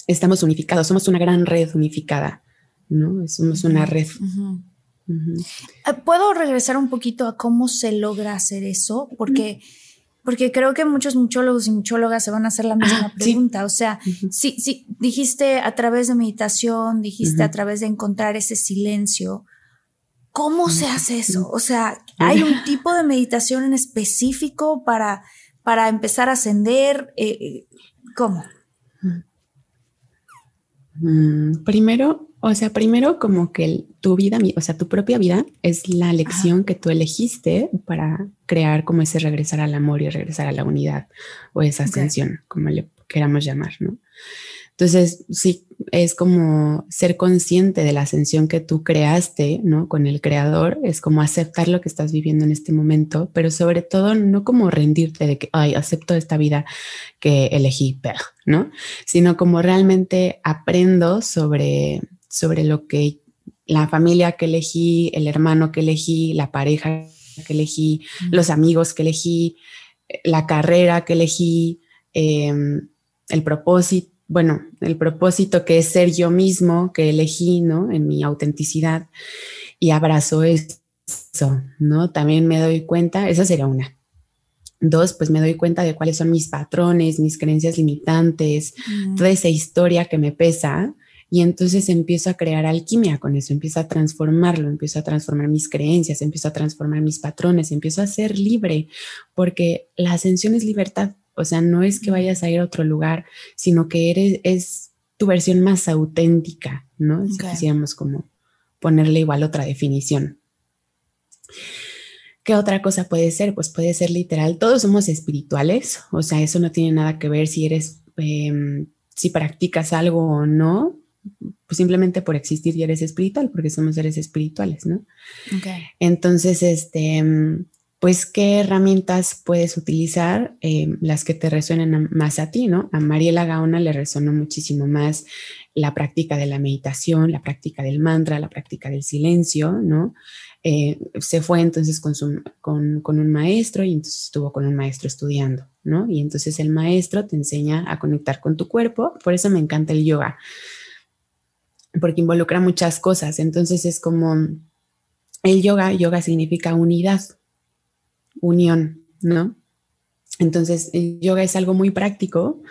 estamos unificados, somos una gran red unificada, ¿no? Somos una red. Eh, ¿Puedo regresar un poquito a cómo se logra hacer eso? Porque, porque creo que muchos muchólogos y muchólogas se van a hacer la misma Ah, sí. pregunta. O sea, Ujú. sí, sí, dijiste a través de meditación, dijiste a través de encontrar ese silencio. ¿Cómo se hace eso? O sea. ¿hay un tipo de meditación en específico para, para empezar a ascender? Eh, eh, ¿Cómo? Mm, primero, o sea, primero como que el- tu vida, o sea, tu propia vida es la lección que tú elegiste para crear como ese regresar al amor y regresar a la unidad o esa ascensión, como le queramos llamar, ¿no? Entonces, sí, es como ser consciente de la ascensión que tú creaste, ¿no? Con el creador, es como aceptar lo que estás viviendo en este momento, pero sobre todo no como rendirte de que, ay, acepto esta vida que elegí, ¿no? Sino como realmente aprendo sobre, sobre lo que la familia que elegí, el hermano que elegí, la pareja que elegí, los amigos que elegí, la carrera que elegí, em, el propósito, bueno, el propósito que es ser yo mismo, que elegí, ¿no? En mi autenticidad y abrazo eso, ¿no? También me doy cuenta, esa sería una. Dos, pues me doy cuenta de cuáles son mis patrones, mis creencias limitantes, Mm, toda esa historia que me pesa y entonces empiezo a crear alquimia con eso, empiezo a transformarlo, empiezo a transformar mis creencias, empiezo a transformar mis patrones, empiezo a ser libre, porque la ascensión es libertad, o sea, no es que vayas a ir a otro lugar, sino que eres, es tu versión más auténtica, ¿no? Si Ok. quisiéramos como ponerle igual otra definición. ¿Qué otra cosa puede ser? Pues puede ser literal, todos somos espirituales, o sea, eso no tiene nada que ver si eres, em, si practicas algo o no, pues simplemente por existir ya eres espiritual, porque somos seres espirituales, ¿no? Entonces, este, pues qué herramientas puedes utilizar, eh, las que te resuenen más a ti, ¿no? A Mariela Gaona le resonó muchísimo más la práctica de la meditación, la práctica del mantra, la práctica del silencio, ¿no? Eh, se fue entonces con, con, un maestro y entonces estuvo con un maestro estudiando, ¿no? Y entonces el maestro te enseña a conectar con tu cuerpo, por eso me encanta el yoga, porque involucra muchas cosas, entonces es como el yoga, yoga significa unidad, unión, ¿no? Entonces, el yoga es algo muy práctico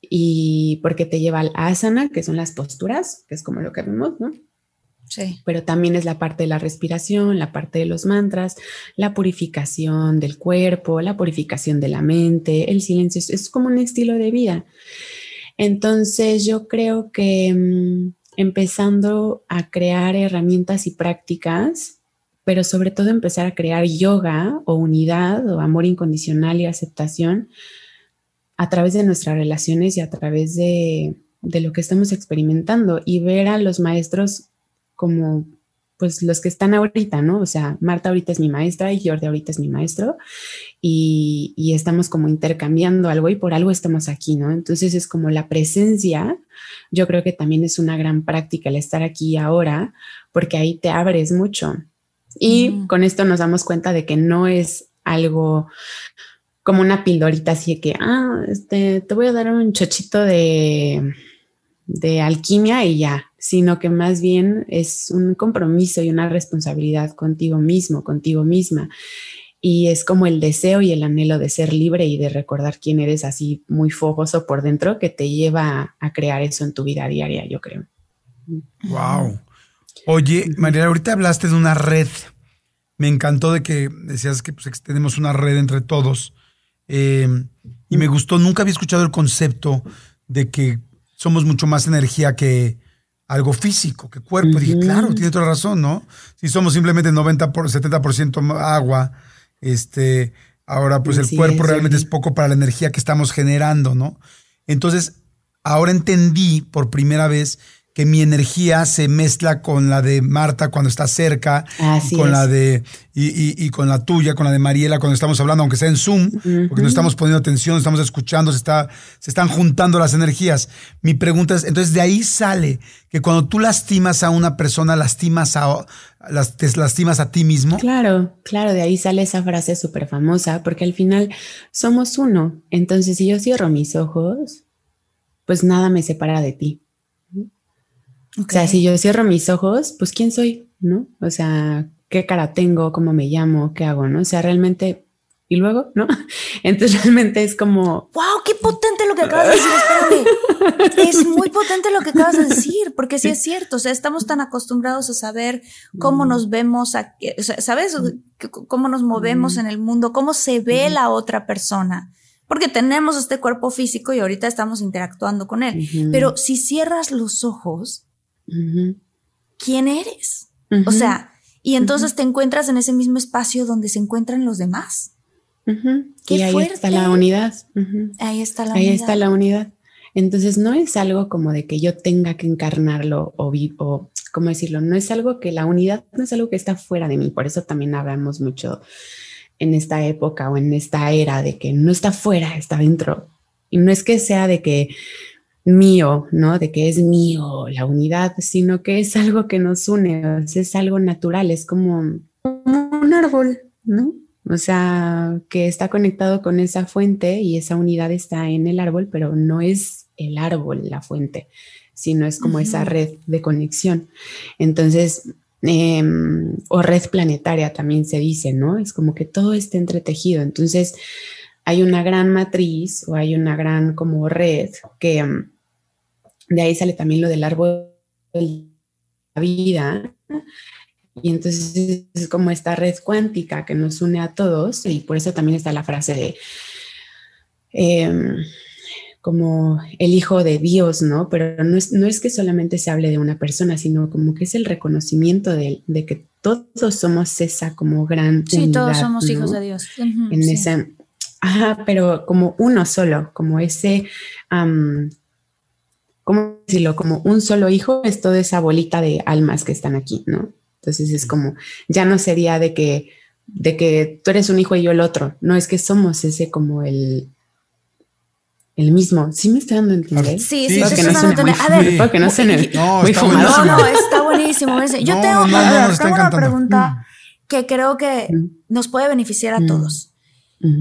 y porque te lleva al asana, que son las posturas, que es como lo que vemos, ¿no? Sí. Pero también es la parte de la respiración, la parte de los mantras, la purificación del cuerpo, la purificación de la mente, el silencio, es, como un estilo de vida. Entonces, yo creo que mm, empezando a crear herramientas y prácticas pero sobre todo empezar a crear yoga o unidad o amor incondicional y aceptación a través de nuestras relaciones y a través de, lo que estamos experimentando y ver a los maestros como pues los que están ahorita, ¿no? O sea, Marta ahorita es mi maestra y Jordi ahorita es mi maestro y, y, estamos como intercambiando algo y por algo estamos aquí, ¿no? Entonces es como la presencia, yo creo que también es una gran práctica el estar aquí ahora porque ahí te abres mucho y con esto nos damos cuenta de que no es algo como una pildorita así de que, ah, este, te voy a dar un chochito de, de alquimia y ya, sino que más bien es un compromiso y una responsabilidad contigo mismo, contigo misma. Y es como el deseo y el anhelo de ser libre y de recordar quién eres así muy fogoso por dentro que te lleva a, crear eso en tu vida diaria, yo creo. Wow. Oye, María, ahorita hablaste de una red. Me encantó de que decías que pues, tenemos una red entre todos. Eh, y me gustó, nunca había escuchado el concepto de que somos mucho más energía que algo físico, que cuerpo. dije, claro, tiene toda razón, ¿no? Si somos simplemente 90 por 70% agua, este, ahora pues el cuerpo realmente es poco para la energía que estamos generando, ¿no? Entonces, ahora entendí por primera vez que mi energía se mezcla con la de Marta cuando está cerca, con la de y, con la tuya, con la de Mariela cuando estamos hablando, aunque sea en Zoom, porque no estamos poniendo atención, estamos escuchando, se está, se están juntando las energías. Mi pregunta es, entonces de ahí sale que cuando tú lastimas a una persona, lastimas a las, te lastimas a ti mismo. Claro, claro, de ahí sale esa frase súper famosa, porque al final somos uno. Entonces, si yo cierro mis ojos, pues nada me separa de ti. O sea, si yo cierro mis ojos, pues quién soy, ¿no? O sea, qué cara tengo, cómo me llamo, qué hago, ¿no? O sea, realmente, y luego, ¿no? (laughs) Entonces realmente es como... ¡Wow! ¡Qué potente lo que acabas de decir! Espérame. (laughs) es muy potente lo que acabas de decir, porque sí es cierto, o sea, estamos tan acostumbrados a saber cómo nos vemos, a, o sea, ¿sabes? Cómo nos movemos en el mundo, cómo se ve la otra persona porque tenemos este cuerpo físico y ahorita estamos interactuando con él. Pero si cierras los ojos, quién eres. O sea, y entonces te encuentras en ese mismo espacio donde se encuentran los demás. y ahí está la unidad. Ahí está la ahí está la unidad. Entonces no es algo como de que yo tenga que encarnarlo o, o, ¿cómo decirlo? No es algo que la unidad no es algo que está fuera de mí. Por eso también hablamos mucho en esta época o en esta era de que no está fuera, está dentro. Y no es que sea de que mío, ¿no? De que es mío la unidad, sino que es algo que nos une, es algo natural, es como, un árbol, ¿no? O sea, que está conectado con esa fuente y esa unidad está en el árbol, pero no es el árbol la fuente, sino es como esa red de conexión. Entonces, em, o red planetaria también se dice, ¿no? Es como que todo está entretejido. Entonces, hay una gran matriz o hay una gran como red que em, de ahí sale también lo del árbol de la vida. Y entonces es como esta red cuántica que nos une a todos y por eso también está la frase de em, como el hijo de Dios, ¿no? Pero no es, no es que solamente se hable de una persona, sino como que es el reconocimiento de, de que todos somos esa como gran... Sí, todos somos hijos de Dios. en ese... Ajá, pero como uno solo, como ese... ¿cómo decirlo? Como un solo hijo es toda esa bolita de almas que están aquí, ¿no? Entonces es como, ya no sería de que de que tú eres un hijo y yo el otro. No es que somos ese como el, el mismo. ¿Sí me está dando a entender? Sí, Sí, sí, estoy dando a sí. entender. A ver, Espero que no se me- No, muy está fumado. No, buenísimo. no, está buenísimo. Yo No, tengo, no, no, a ver, nos está tengo una pregunta que creo que Mm. nos puede beneficiar a Mm. todos.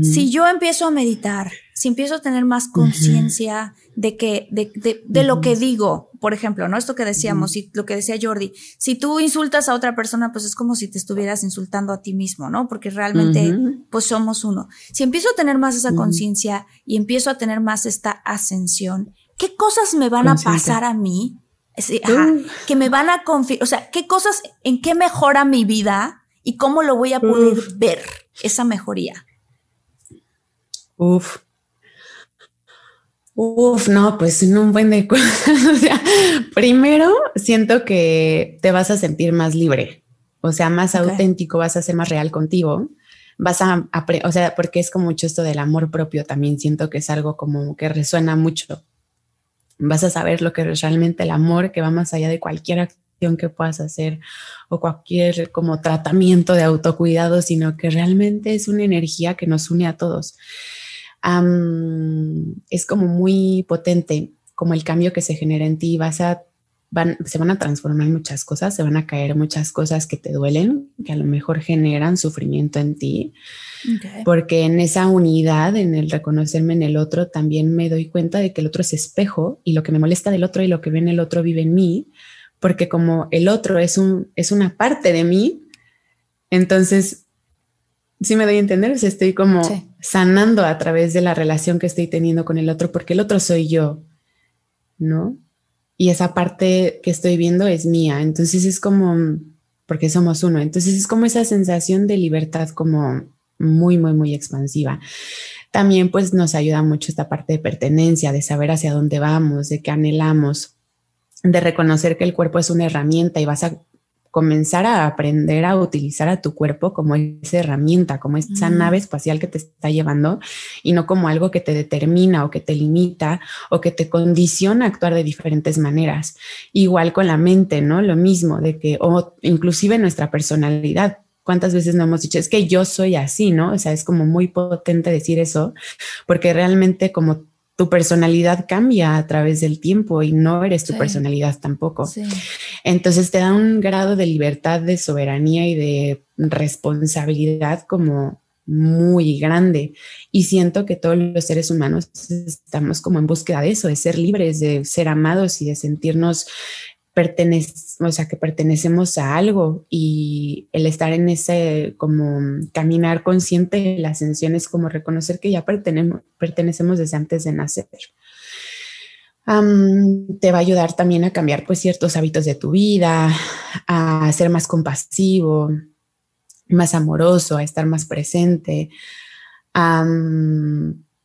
Si yo empiezo a meditar, si empiezo a tener más conciencia de que, de, de- de lo que digo, por ejemplo, ¿no? Esto que decíamos, y lo que decía Jordi, si tú insultas a otra persona, pues es como si te estuvieras insultando a ti mismo, ¿no? Porque realmente, pues somos uno. Si empiezo a tener más esa conciencia y empiezo a tener más esta ascensión, ¿qué cosas me van a pasar a mí? Ajá, que me van a confirmar, o sea, ¿qué cosas, en qué mejora mi vida y cómo lo voy a poder ver esa mejoría? Uf. Uf, no, pues en un buen de (laughs) cosas. O sea, primero siento que te vas a sentir más libre, o sea, más auténtico, vas a ser más real contigo. Vas a, apre- o sea, porque es como mucho esto del amor propio también siento que es algo como que resuena mucho. Vas a saber lo que es realmente el amor, que va más allá de cualquier acción que puedas hacer o cualquier como tratamiento de autocuidado, sino que realmente es una energía que nos une a todos. Es como muy potente, como el cambio que se genera en ti. Vas a, van, se van a transformar muchas cosas, se van a caer muchas cosas que te duelen, que a lo mejor generan sufrimiento en ti, porque en esa unidad, en el reconocerme en el otro, también me doy cuenta de que el otro es espejo y lo que me molesta del otro y lo que ve en el otro vive en mí, porque como el otro es, un, es una parte de mí, entonces, sí me doy a entender, o sea, estoy como Sí. sanando a través de la relación que estoy teniendo con el otro, porque el otro soy yo, ¿no? Y esa parte que estoy viendo es mía, entonces es como, porque somos uno, entonces es como esa sensación de libertad como muy, muy, muy expansiva. También pues nos ayuda mucho esta parte de pertenencia, de saber hacia dónde vamos, de qué anhelamos, de reconocer que el cuerpo es una herramienta y vas a comenzar a aprender a utilizar a tu cuerpo como esa herramienta, como esa Mm. nave espacial que te está llevando y no como algo que te determina o que te limita o que te condiciona a actuar de diferentes maneras. Igual con la mente, ¿no? Lo mismo, de que, o inclusive nuestra personalidad. ¿Cuántas veces no hemos dicho, es que yo soy así, ¿no? O sea, es como muy potente decir eso, porque realmente como tu personalidad cambia a través del tiempo y no eres tu Sí. personalidad tampoco. Sí. Entonces te da un grado de libertad, de soberanía y de responsabilidad como muy grande. Y siento que todos los seres humanos estamos como en búsqueda de eso, de ser libres, de ser amados y de sentirnos pertenec o sea, que pertenecemos a algo y el estar en ese como caminar consciente de la ascensión es como reconocer que ya pertenemos, pertenecemos desde antes de nacer. Te va a ayudar también a cambiar pues ciertos hábitos de tu vida, a ser más compasivo, más amoroso, a estar más presente,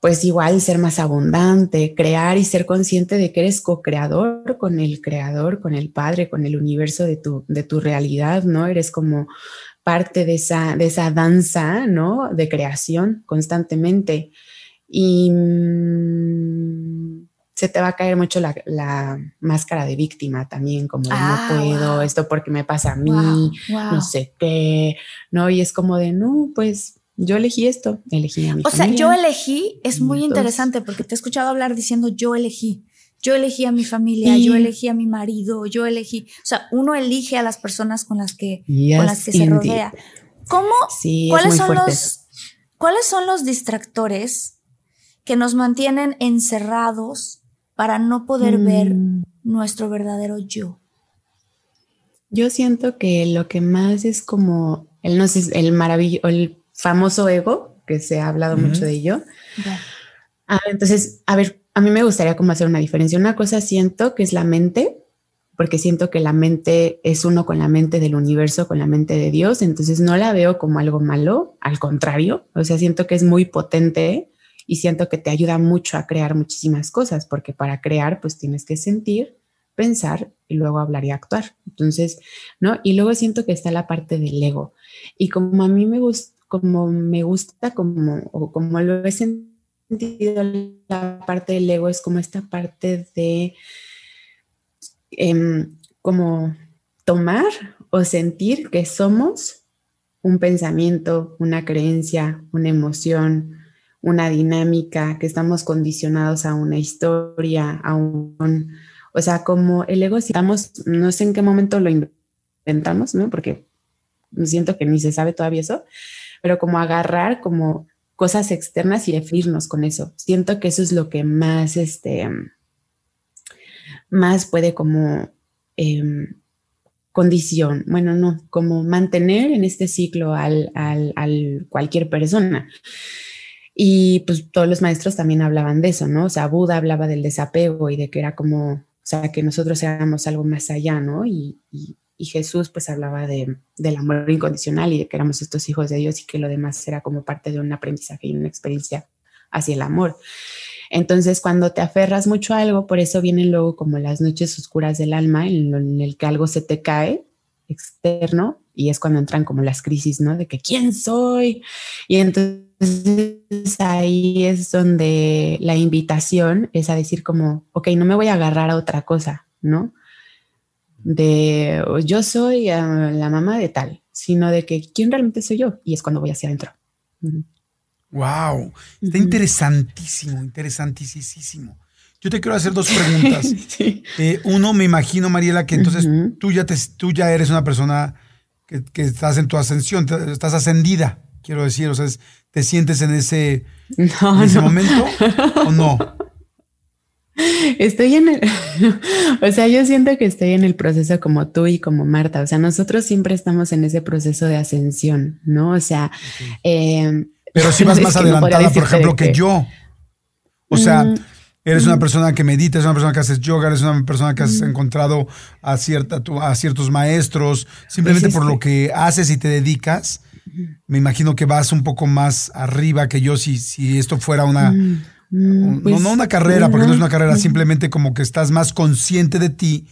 pues igual ser más abundante, crear y ser consciente de que eres co-creador con el creador, con el padre, con el universo de tu, de tu realidad, ¿no? Eres como parte de esa, de esa danza, ¿no? De creación constantemente. Y mm, se te va a caer mucho la, la máscara de víctima también, como de Ah, no puedo, wow. esto porque me pasa a mí, Wow, wow. no sé qué, ¿no? Y es como de, no, pues yo elegí esto, elegí a mi O sea, familia. yo elegí, es muy Entonces- interesante porque te he escuchado hablar diciendo yo elegí. Yo elegí a mi familia, Y- yo elegí a mi marido, yo elegí. O sea, uno elige a las personas con las que, Yes, con las que se rodea. ¿Cómo? Sí, ¿Cuáles son los cuáles son los distractores que nos mantienen encerrados para no poder ver Mm, nuestro verdadero yo? Yo siento que lo que más es como el no sé, el maravillo, el famoso ego, que se ha hablado mucho de ello. Ah, entonces, a ver, a mí me gustaría como hacer una diferencia. Una cosa siento que es la mente, porque siento que la mente es uno con la mente del universo, con la mente de Dios, entonces no la veo como algo malo, al contrario, o sea, siento que es muy potente y siento que te ayuda mucho a crear muchísimas cosas, porque para crear pues tienes que sentir, pensar y luego hablar y actuar. Entonces, ¿no? Y luego siento que está la parte del ego. Y como a mí me gusta, como me gusta, como, o como lo he sentido, la parte del ego es como esta parte de em, como tomar o sentir que somos un pensamiento, una creencia, una emoción, una dinámica, que estamos condicionados a una historia, a un... O sea, como el ego, si estamos, no sé en qué momento lo inventamos, ¿no? Porque siento que ni se sabe todavía eso, pero como agarrar como cosas externas y definirnos con eso. Siento que eso es lo que más, este, más puede como em, condición, bueno, no, como mantener en este ciclo al, al, al, cualquier persona. Y pues todos los maestros también hablaban de eso, ¿no? O sea, Buda hablaba del desapego y de que era como, o sea, que nosotros éramos algo más allá, ¿no? Y, y Jesús pues hablaba de, del amor incondicional y de que éramos estos hijos de Dios y que lo demás era como parte de un aprendizaje y una experiencia hacia el amor. Entonces, cuando te aferras mucho a algo, por eso vienen luego como las noches oscuras del alma, en, el que algo se te cae externo, y es cuando entran como las crisis, ¿no? De que, ¿quién soy? Y entonces ahí es donde la invitación es a decir como, ok, no me voy a agarrar a otra cosa, ¿no? De yo soy uh, la mamá de tal, sino de que, ¿quién realmente soy yo? Y es cuando voy hacia adentro. Uh -huh. Wow, está uh -huh. interesantísimo, interesantísimo. Yo te quiero hacer dos preguntas. (laughs) sí. eh, uno, me imagino, Mariela, que entonces -huh. tú, ya te, tú ya eres una persona que, que, estás en tu ascensión, te, estás ascendida, quiero decir, o sea, ¿te sientes en ese, (laughs) no, en ese no. momento o no? (laughs) Estoy en el, (laughs) o sea, yo siento que estoy en el proceso como tú y como Marta, o sea, nosotros siempre estamos en ese proceso de ascensión, ¿no? O sea, eh, pero si (laughs) vas más adelantada, no por ejemplo, que, que, yo. O sea, mm, eres mm. una persona que medita, eres una persona que haces yoga, eres una persona que has mm. encontrado a, cierta, a ciertos maestros, simplemente por lo que haces y te dedicas. Me imagino que vas un poco más arriba que yo si, si esto fuera una... Un, pues, no, no, una carrera, porque no es una carrera, simplemente como que estás más consciente de ti,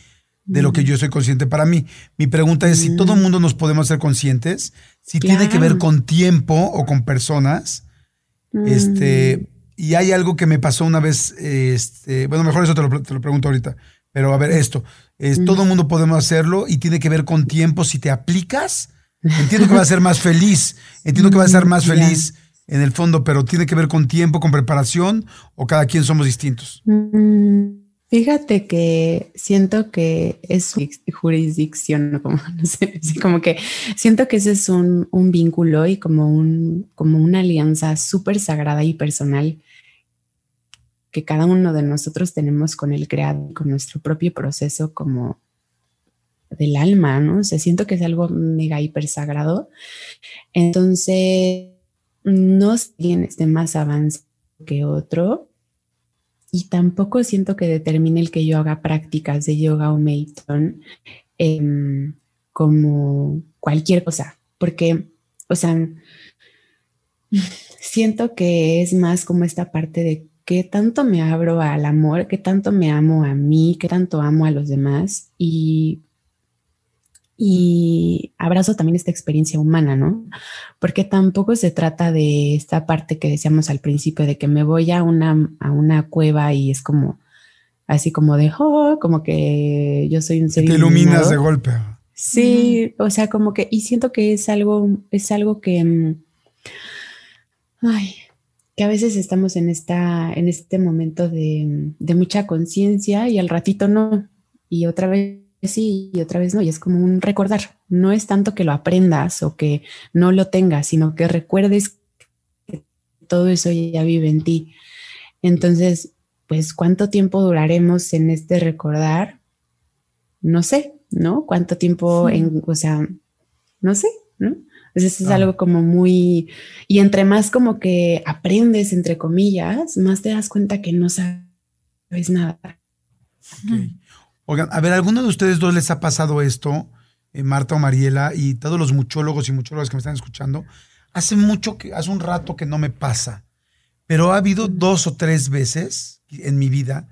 de lo que yo soy consciente para mí. Mi pregunta es si todo el mundo nos podemos ser conscientes, si claro. tiene que ver con tiempo o con personas. Mm. Este, y hay algo que me pasó una vez, este, bueno, mejor eso te lo, te lo pregunto ahorita, pero a ver, esto, es, mm. todo el mundo podemos hacerlo y tiene que ver con tiempo, si te aplicas, entiendo que vas a ser más feliz, entiendo que vas a ser más feliz. En el fondo, pero tiene que ver con tiempo, con preparación o cada quien somos distintos? Fíjate que siento que es jurisdicción, (laughs) como, no sé, como que siento que ese es un, un vínculo y como, un, como una alianza súper sagrada y personal que cada uno de nosotros tenemos con el creado, con nuestro propio proceso como del alma, ¿no? O sea, siento que es algo mega hiper sagrado. Entonces, no tiene este más avance que otro. Y tampoco siento que determine el que yo haga prácticas de yoga o meditation eh, como cualquier cosa, porque, o sea, (laughs) siento que es más como esta parte de qué tanto me abro al amor, qué tanto me amo a mí, qué tanto amo a los demás y y abrazo también esta experiencia humana, ¿no? Porque tampoco se trata de esta parte que decíamos al principio, de que me voy a una, a una cueva y es como, así como de, oh, como que yo soy un ser. Te iluminas de golpe. Sí, o sea, como que, y siento que es algo, es algo que, mm, ay, que a veces estamos en esta, en este momento de, de mucha conciencia y al ratito no, y otra vez sí y otra vez no, y es como un recordar. No es tanto que lo aprendas o que no lo tengas, sino que recuerdes que todo eso ya vive en ti. Entonces, pues, ¿cuánto tiempo duraremos en este recordar? No sé, ¿no? ¿Cuánto tiempo en, o sea, no sé, ¿no? Entonces es ah. algo como muy, y entre más como que aprendes, entre comillas, más te das cuenta que no sabes nada. Okay. Oigan, a ver, ¿alguno de ustedes dos les ha pasado esto, eh, Marta o Mariela, y todos los muchólogos y muchólogas que me están escuchando? Hace mucho, que, hace un rato que no me pasa, pero ha habido dos o tres veces en mi vida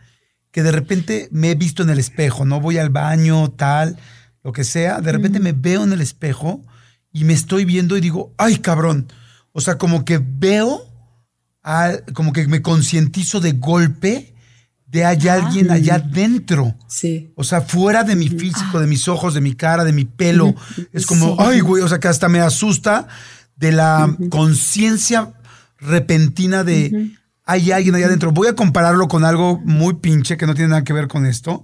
que de repente me he visto en el espejo, no voy al baño, tal, lo que sea, de repente me veo en el espejo y me estoy viendo y digo, ay cabrón, o sea, como que veo, a, como que me concientizo de golpe de hay alguien allá dentro. Sí. O sea, fuera de mi físico, de mis ojos, de mi cara, de mi pelo. Es como, ay, güey, o sea, que hasta me asusta de la conciencia repentina de hay alguien allá adentro. Voy a compararlo con algo muy pinche que no tiene nada que ver con esto,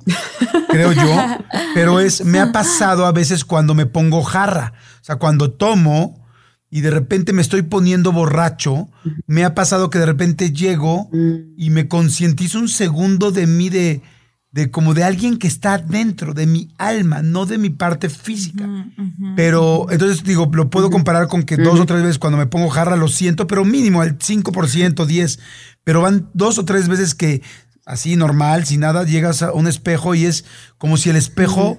creo yo, (laughs) pero es, me ha pasado a veces cuando me pongo jarra, o sea, cuando tomo y de repente me estoy poniendo borracho, me ha pasado que de repente llego y me concientizo un segundo de mí de, de como de alguien que está dentro de mi alma, no de mi parte física. Pero entonces digo, lo puedo comparar con que dos o tres veces cuando me pongo jarra lo siento, pero mínimo al 5%, 10, pero van dos o tres veces que así normal, sin nada, llegas a un espejo y es como si el espejo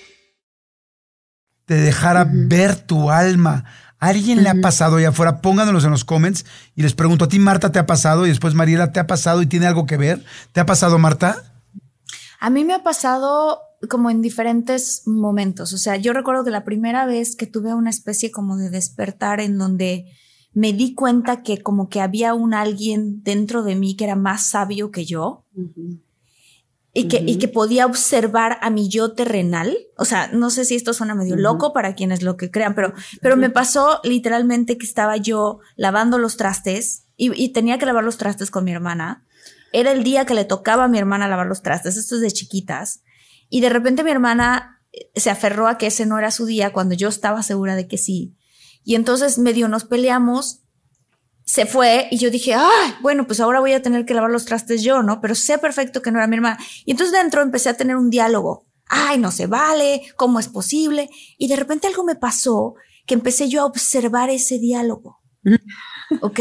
Te dejara ver tu alma. ¿A ¿Alguien le ha pasado allá afuera? Pónganos en los comments y les pregunto, ¿a ti Marta te ha pasado? Y después Mariela, ¿te ha pasado y tiene algo que ver? ¿Te ha pasado Marta? A mí me ha pasado como en diferentes momentos. O sea, yo recuerdo que la primera vez que tuve una especie como de despertar en donde me di cuenta que como que había un alguien dentro de mí que era más sabio que yo y que, y que podía observar a mi yo terrenal. O sea, no sé si esto suena medio loco para quienes lo que crean, pero, pero me pasó literalmente que estaba yo lavando los trastes y, y tenía que lavar los trastes con mi hermana. Era el día que le tocaba a mi hermana lavar los trastes, esto es de chiquitas. Y de repente mi hermana eh, se aferró a que ese no era su día cuando yo estaba segura de que sí. Y entonces medio nos peleamos se fue y yo dije, ay, bueno, pues ahora voy a tener que lavar los trastes yo, ¿no? Pero sé perfecto que no era mi hermana. Y entonces dentro empecé a tener un diálogo. Ay, no se vale, ¿cómo es posible? Y de repente algo me pasó que empecé yo a observar ese diálogo. ¿Ok?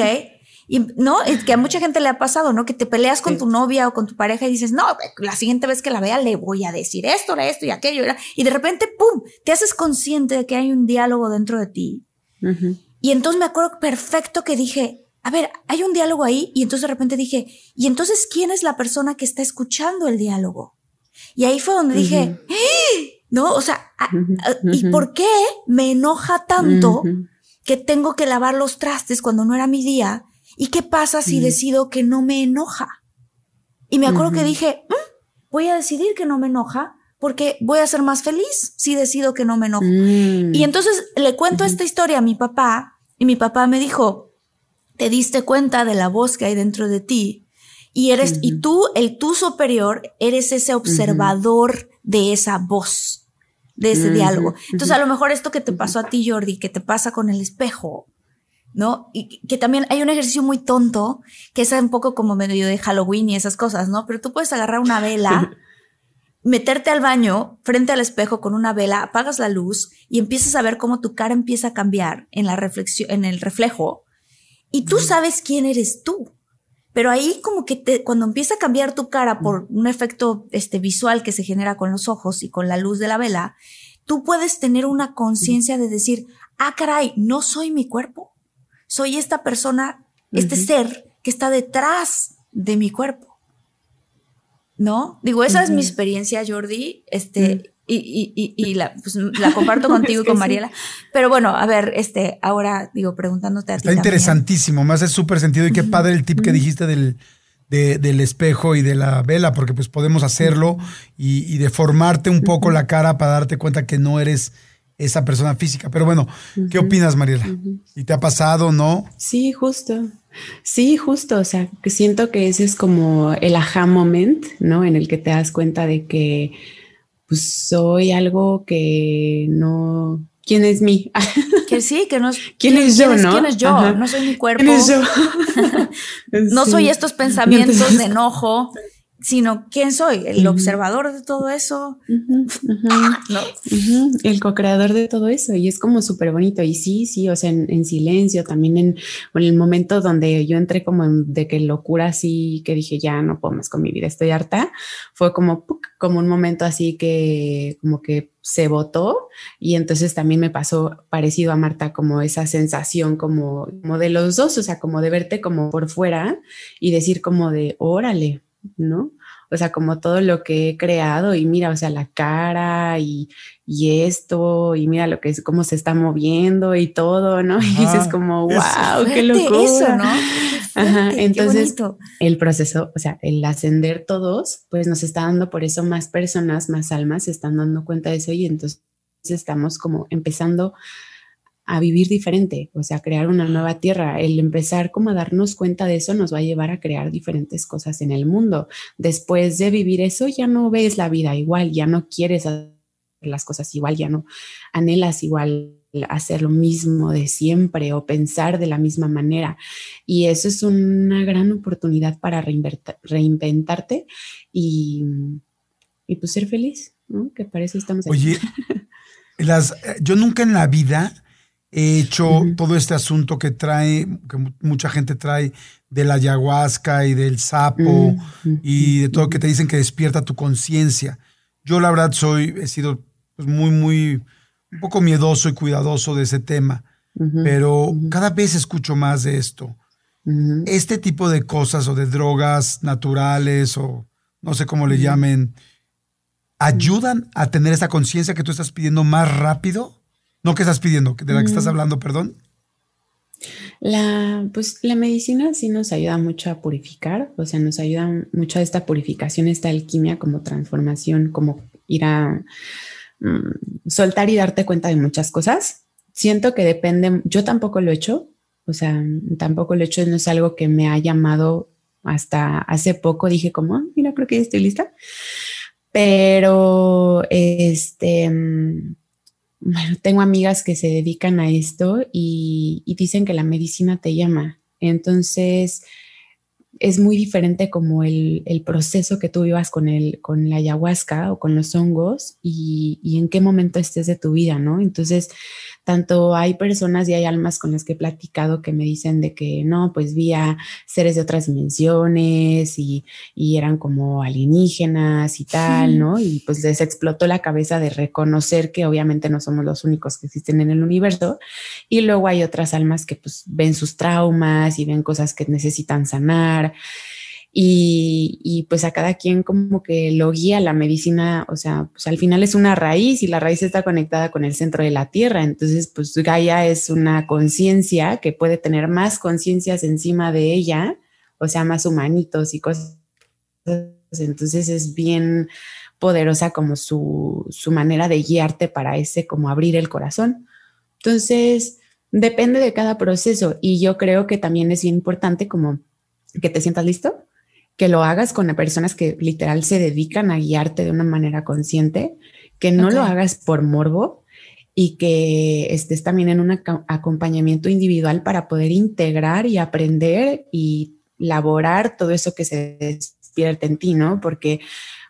Y no, es que a mucha gente le ha pasado, ¿no? Que te peleas con tu novia o con tu pareja y dices, no, la siguiente vez que la vea le voy a decir esto, esto y aquello. Y de repente, ¡pum! Te haces consciente de que hay un diálogo dentro de ti. Y entonces me acuerdo perfecto que dije, a ver, hay un diálogo ahí y entonces de repente dije, ¿y entonces quién es la persona que está escuchando el diálogo? Y ahí fue donde dije, ¡Eh! ¿no? O sea, ¿y por qué me enoja tanto que tengo que lavar los trastes cuando no era mi día? ¿Y qué pasa si decido que no me enoja? Y me acuerdo que dije, "Mm, voy a decidir que no me enoja porque voy a ser más feliz si decido que no me enojo. Y entonces le cuento esta historia a mi papá y mi papá me dijo, te diste cuenta de la voz que hay dentro de ti y eres, y tú, el tú superior, eres ese observador de esa voz, de ese diálogo. Entonces, a lo mejor esto que te pasó a ti, Jordi, que te pasa con el espejo, ¿no? Y que también hay un ejercicio muy tonto, que es un poco como medio de Halloween y esas cosas, ¿no? Pero tú puedes agarrar una vela, (laughs) meterte al baño frente al espejo con una vela, apagas la luz y empiezas a ver cómo tu cara empieza a cambiar en la reflexión, en el reflejo, y tú sabes quién eres tú. Pero ahí como que te, cuando empieza a cambiar tu cara por un efecto este, visual que se genera con los ojos y con la luz de la vela, tú puedes tener una conciencia de decir, ah, caray, no soy mi cuerpo. Soy esta persona, este ser que está detrás de mi cuerpo. ¿No? Digo, esa es mi experiencia, Jordi. Este, y, y, y, y la, pues, la comparto (laughs) contigo y con Mariela. Pero bueno, a ver, este, ahora digo, preguntándote a ti. Está también. interesantísimo, me hace súper sentido y qué padre el tip que dijiste del, de- del espejo y de la vela, porque pues podemos hacerlo y, y deformarte un poco la cara para darte cuenta que no eres esa persona física. Pero bueno, ¿qué opinas, Mariela? ¿Y te ha pasado, no? Sí, justo. Sí, justo, o sea, que siento que ese es como el aha moment, ¿no? En el que te das cuenta de que pues soy algo que no, ¿quién es mí? (laughs) Que sí, que no ¿Quién, es yo, no? ¿Quién es yo? No soy mi cuerpo. ¿Quién es yo? (laughs) (laughs) no Sí. soy estos pensamientos de enojo, sino quién soy, el observador de todo eso, ujú. (laughs) ¿no? El co-creador de todo eso y es como súper bonito y sí, sí, o sea, en, en silencio, también en, en el momento donde yo entré como en- de que locura así, que dije ya no puedo más con mi vida, estoy harta, fue como, ¡puc! como un momento así que como que se botó y entonces también me pasó parecido a Marta como esa sensación como, como de los dos, o sea, como de verte como por fuera y decir como de órale, ¿no? O sea, como todo lo que he creado y mira, o sea, la cara y, y esto, y mira lo que es, cómo se está moviendo y todo, ¿no? (laughs) Y dices como, wow, qué locura. Eso, ¿no? (laughs) Qué Ajá, fuerte, entonces el proceso, o sea, el ascender todos, pues nos está dando por eso más personas, más almas se están dando cuenta de eso y entonces estamos como empezando a vivir diferente, o sea, crear una nueva tierra. El empezar como a darnos cuenta de eso nos va a llevar a crear diferentes cosas en el mundo. Después de vivir eso, ya no ves la vida igual, ya no quieres hacer las cosas igual, ya no anhelas igual hacer lo mismo de siempre o pensar de la misma manera. Y eso es una gran oportunidad para reinventarte y, y pues ser feliz, ¿no? Que para estamos aquí. Oye, las, eh, yo nunca en la vida he hecho todo este asunto que trae, que mu- mucha gente trae de la ayahuasca y del sapo y de todo mm, que te dicen que despierta tu conciencia. Yo la verdad soy, he sido pues, muy, muy, un poco miedoso y cuidadoso de ese tema, pero cada vez escucho más de esto. Este tipo de cosas o de drogas naturales o no sé cómo le llamen, ayudan a tener esa conciencia que tú estás pidiendo más rápido. No que estás pidiendo, de la que estás Mm. hablando, perdón. La, pues la medicina sí nos ayuda mucho a purificar, o sea, nos ayuda mucho a esta purificación, esta alquimia como transformación, como ir a mm, soltar y darte cuenta de muchas cosas. Siento que depende, yo tampoco lo he hecho, o sea, tampoco lo he hecho, no es algo que me ha llamado hasta hace poco, dije como, "Ah, mira, creo que ya estoy lista, pero este... mm, tengo amigas que se dedican a esto y, dicen que la medicina te llama. Entonces, es muy diferente como el, el proceso que tú vivas con, el, con la ayahuasca o con los hongos y, y en qué momento estés de tu vida, ¿no? Entonces, tanto hay personas y hay almas con las que he platicado que me dicen de que no, pues vi a seres de otras dimensiones y, y eran como alienígenas y tal, ¿no? Y pues les explotó la cabeza de reconocer que obviamente no somos los únicos que existen en el universo. Y luego hay otras almas que pues ven sus traumas y ven cosas que necesitan sanar. Y, pues a cada quien como que lo guía la medicina, o sea, pues al final es una raíz y la raíz está conectada con el centro de la tierra. Entonces, pues Gaia es una conciencia que puede tener más conciencias encima de ella, o sea, más humanitos y cosas. Entonces es bien poderosa como su, su manera de guiarte para ese, como abrir el corazón. Entonces, depende de cada proceso y yo creo que también es bien importante como que te sientas listo, que lo hagas con personas que literal se dedican a guiarte de una manera consciente, que no lo hagas por morbo y que estés también en un acompañamiento individual para poder integrar y aprender y laborar todo eso que se despierta en ti, ¿no? Porque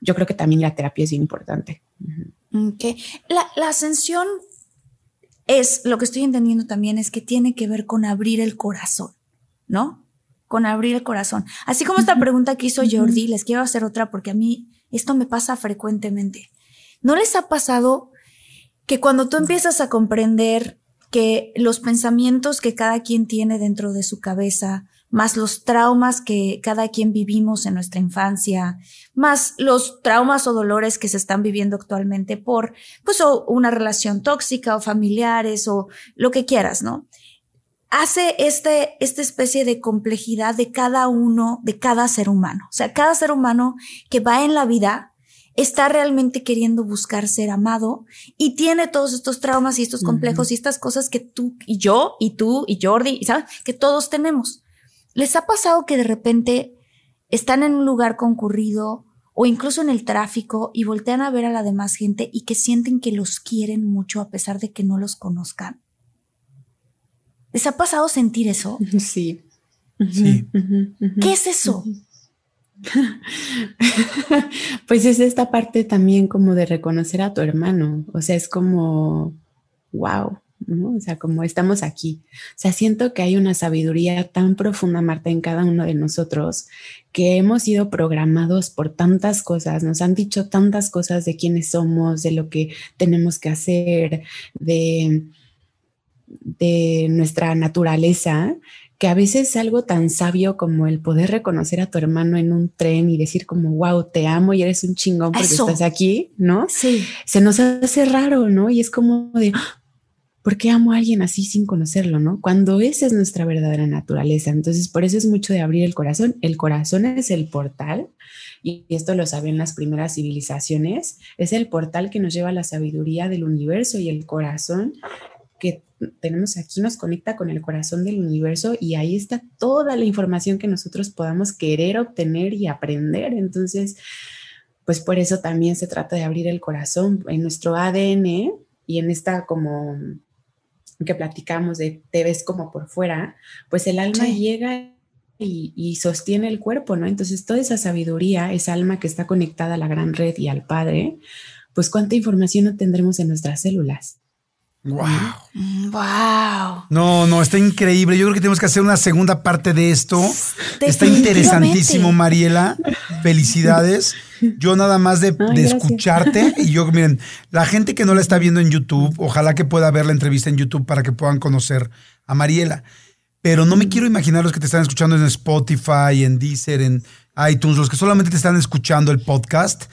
yo creo que también la terapia es bien importante. Ujú. Ok. La, la ascensión es, lo que estoy entendiendo también es que tiene que ver con abrir el corazón, ¿no? Con abrir el corazón. Así como esta pregunta que hizo Jordi, les quiero hacer otra porque a mí esto me pasa frecuentemente. ¿No les ha pasado que cuando tú empiezas a comprender que los pensamientos que cada quien tiene dentro de su cabeza, más los traumas que cada quien vivimos en nuestra infancia, más los traumas o dolores que se están viviendo actualmente por, pues, o una relación tóxica o familiares o lo que quieras, ¿no? Hace este, esta especie de complejidad de cada uno, de cada ser humano. O sea, cada ser humano que va en la vida está realmente queriendo buscar ser amado y tiene todos estos traumas y estos complejos y estas cosas que tú y yo y tú y Jordi, ¿sabes? Que todos tenemos. ¿Les ha pasado que de repente están en un lugar concurrido o incluso en el tráfico y voltean a ver a la demás gente y que sienten que los quieren mucho a pesar de que no los conozcan? ¿Les ha pasado sentir eso? Sí. Sí. ¿Qué es eso? (laughs) Pues es esta parte también como de reconocer a tu hermano, o sea, es como, wow, ¿no? O sea, como estamos aquí. O sea, siento que hay una sabiduría tan profunda, Marta, en cada uno de nosotros, que hemos sido programados por tantas cosas, nos han dicho tantas cosas de quiénes somos, de lo que tenemos que hacer, de, de nuestra naturaleza, que a veces algo tan sabio como el poder reconocer a tu hermano en un tren y decir como, wow, te amo y eres un chingón porque Eso. estás aquí, ¿no? Sí. Se nos hace raro, ¿no? Y es como de, "Ah, ¿por qué amo a alguien así sin conocerlo, no? Cuando esa es nuestra verdadera naturaleza. Entonces, por eso es mucho de abrir el corazón. El corazón es el portal, y esto lo saben las primeras civilizaciones, es el portal que nos lleva a la sabiduría del universo y el corazón que tenemos aquí nos conecta con el corazón del universo y ahí está toda la información que nosotros podamos querer obtener y aprender. Entonces, pues por eso también se trata de abrir el corazón en nuestro ADN y en esta como que platicamos de te ves como por fuera, pues el alma Sí. llega y, y sostiene el cuerpo, ¿no? Entonces toda esa sabiduría, esa alma que está conectada a la gran red y al Padre, pues cuánta información no tendremos en nuestras células. Wow. Wow. No, no, está increíble. Yo creo que tenemos que hacer una segunda parte de esto. Está interesantísimo, Mariela. Felicidades. Yo nada más de, Ay, de gracias. escucharte y yo, miren, la gente que no la está viendo en YouTube, ojalá que pueda ver la entrevista en YouTube para que puedan conocer a Mariela. Pero no me quiero imaginar los que te están escuchando en Spotify, en Deezer, en iTunes, los que solamente te están escuchando el podcast.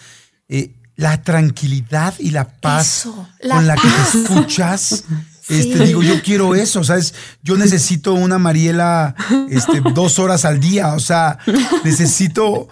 eh, la tranquilidad y la paz Eso, la con la que te escuchas. (laughs) Este, Sí. digo, yo quiero eso, ¿sabes? Yo necesito una Mariela este, dos horas al día, o sea, necesito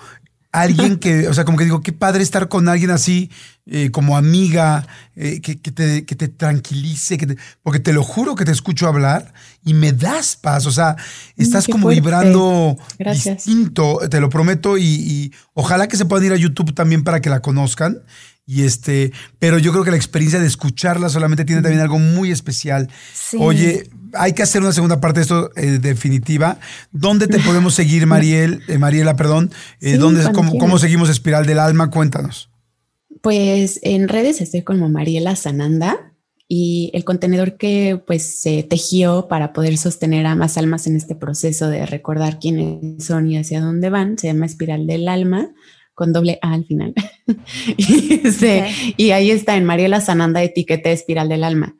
alguien que, o sea, como que digo, qué padre estar con alguien así, eh, como amiga, eh, que, que te, que te tranquilice, que te- porque te lo juro que te escucho hablar y me das paz, o sea, estás qué como fuerte. vibrando Gracias. distinto, te lo prometo, y, y ojalá que se puedan ir a YouTube también para que la conozcan. Y este, pero yo creo que la experiencia de escucharla solamente tiene también algo muy especial. Sí. Oye, hay que hacer una segunda parte de esto eh, definitiva. ¿Dónde te podemos seguir, Mariel, eh, Mariela, perdón? Eh, Sí, ¿dónde, cómo, seguimos Espiral del Alma? Cuéntanos. Pues en redes estoy como Mariela Sananda y el contenedor que pues se tejió para poder sostener a más almas en este proceso de recordar quiénes son y hacia dónde van se llama Espiral del Alma con doble A al final. (laughs) y, este, y ahí está en Mariela Sananda etiqueta Espiral del Alma.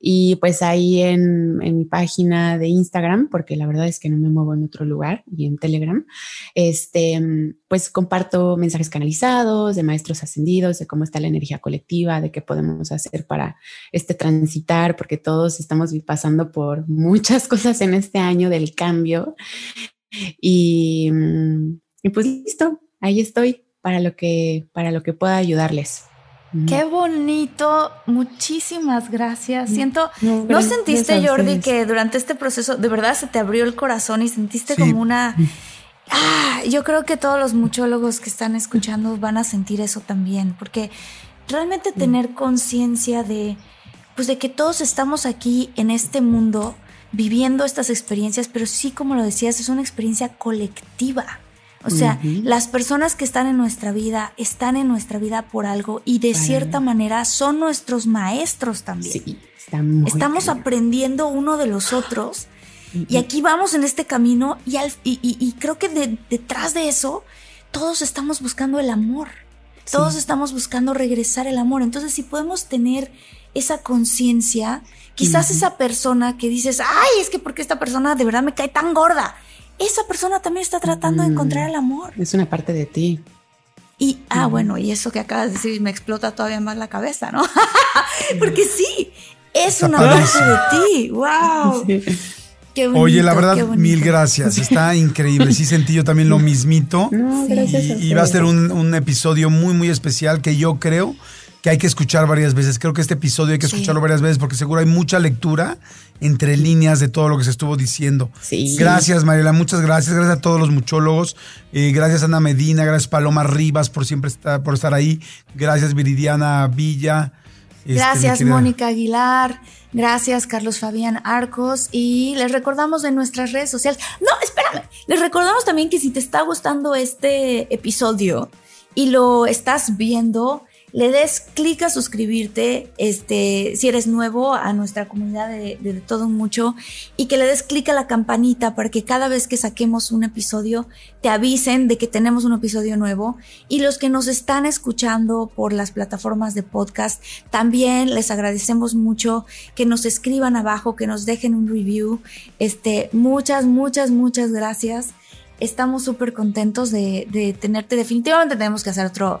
Y pues ahí en, en mi página de Instagram, porque la verdad es que no me muevo en otro lugar, y en Telegram, este, pues comparto mensajes canalizados de maestros ascendidos, de cómo está la energía colectiva, de qué podemos hacer para este transitar, porque todos estamos pasando por muchas (laughs) cosas en este año del cambio. Y, y pues listo, ahí estoy para lo que, para lo que pueda ayudarles. Qué bonito. Muchísimas gracias. Siento, No, ¿no gracias sentiste, Jordi, que durante este proceso de verdad se te abrió el corazón y sentiste Sí. como una... Ah, yo creo que todos los muchólogos que están escuchando van a sentir eso también, porque realmente tener conciencia de, pues de que todos estamos aquí en este mundo viviendo estas experiencias, pero sí, como lo decías, es una experiencia colectiva. O sea, las personas que están en nuestra vida están en nuestra vida por algo y de Para cierta manera son nuestros maestros también. Sí, Estamos aprendiendo uno de los otros y aquí vamos en este camino y, al- y, y- y creo que de- detrás de eso todos estamos buscando el amor. Todos estamos buscando regresar el amor. Entonces, si podemos tener esa conciencia, quizás esa persona que dices, ay, es que porque esta persona de verdad me cae tan gorda. Esa persona también está tratando de Mm. encontrar el amor. Es una parte de ti. Y, ah, bueno, y eso que acabas de decir me explota todavía más la cabeza, ¿no? (laughs) (laughs) Porque sí, es Está una parte de ti. ¡Wow! (laughs) Qué bonito, Oye, la verdad, mil gracias. Está increíble. Sí sentí yo también lo mismito. No, Sí. gracias a Y, y va a ser un, un episodio muy, muy especial que yo creo que hay que escuchar varias veces. Creo que este episodio hay que Sí. escucharlo varias veces porque seguro hay mucha lectura entre líneas de todo lo que se estuvo diciendo. Sí. Gracias, Mariela, muchas gracias. Gracias a todos los muchólogos. Eh, gracias, Ana Medina. Gracias, Paloma Rivas, por siempre estar, por estar ahí. Gracias, Viridiana Villa. Este, Gracias, Mónica Aguilar. Gracias, Carlos Fabián Arcos. Y les recordamos de nuestras redes sociales. No, espérame. Les recordamos también que si te está gustando este episodio y lo estás viendo, le des clic a suscribirte, este, si eres nuevo a nuestra comunidad de, todo mucho, y que le des clic a la campanita para que cada vez que saquemos un episodio te avisen de que tenemos un episodio nuevo. Y los que nos están escuchando por las plataformas de podcast, también les agradecemos mucho que nos escriban abajo, que nos dejen un review. Este, muchas, muchas, muchas gracias. Estamos súper contentos de, de tenerte. Definitivamente tenemos que hacer otro, ot-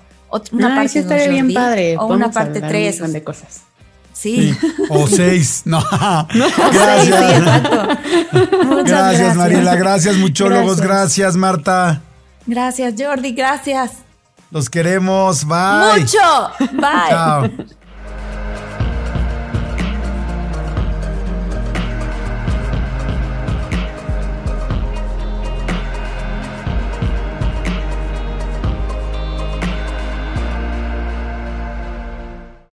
una Ay, parte sí dos, estaría bien Jordi, padre. O una parte 3. Un de cosas. Sí. Sí, O (laughs) seis. (laughs) No. (laughs) Sí, Gracias. exacto. Muchas Gracias, Mariela. Gracias, muchólogos. Gracias. Gracias, Marta. Gracias, Jordi. Gracias. Los queremos. Bye. Mucho. Bye. Chao.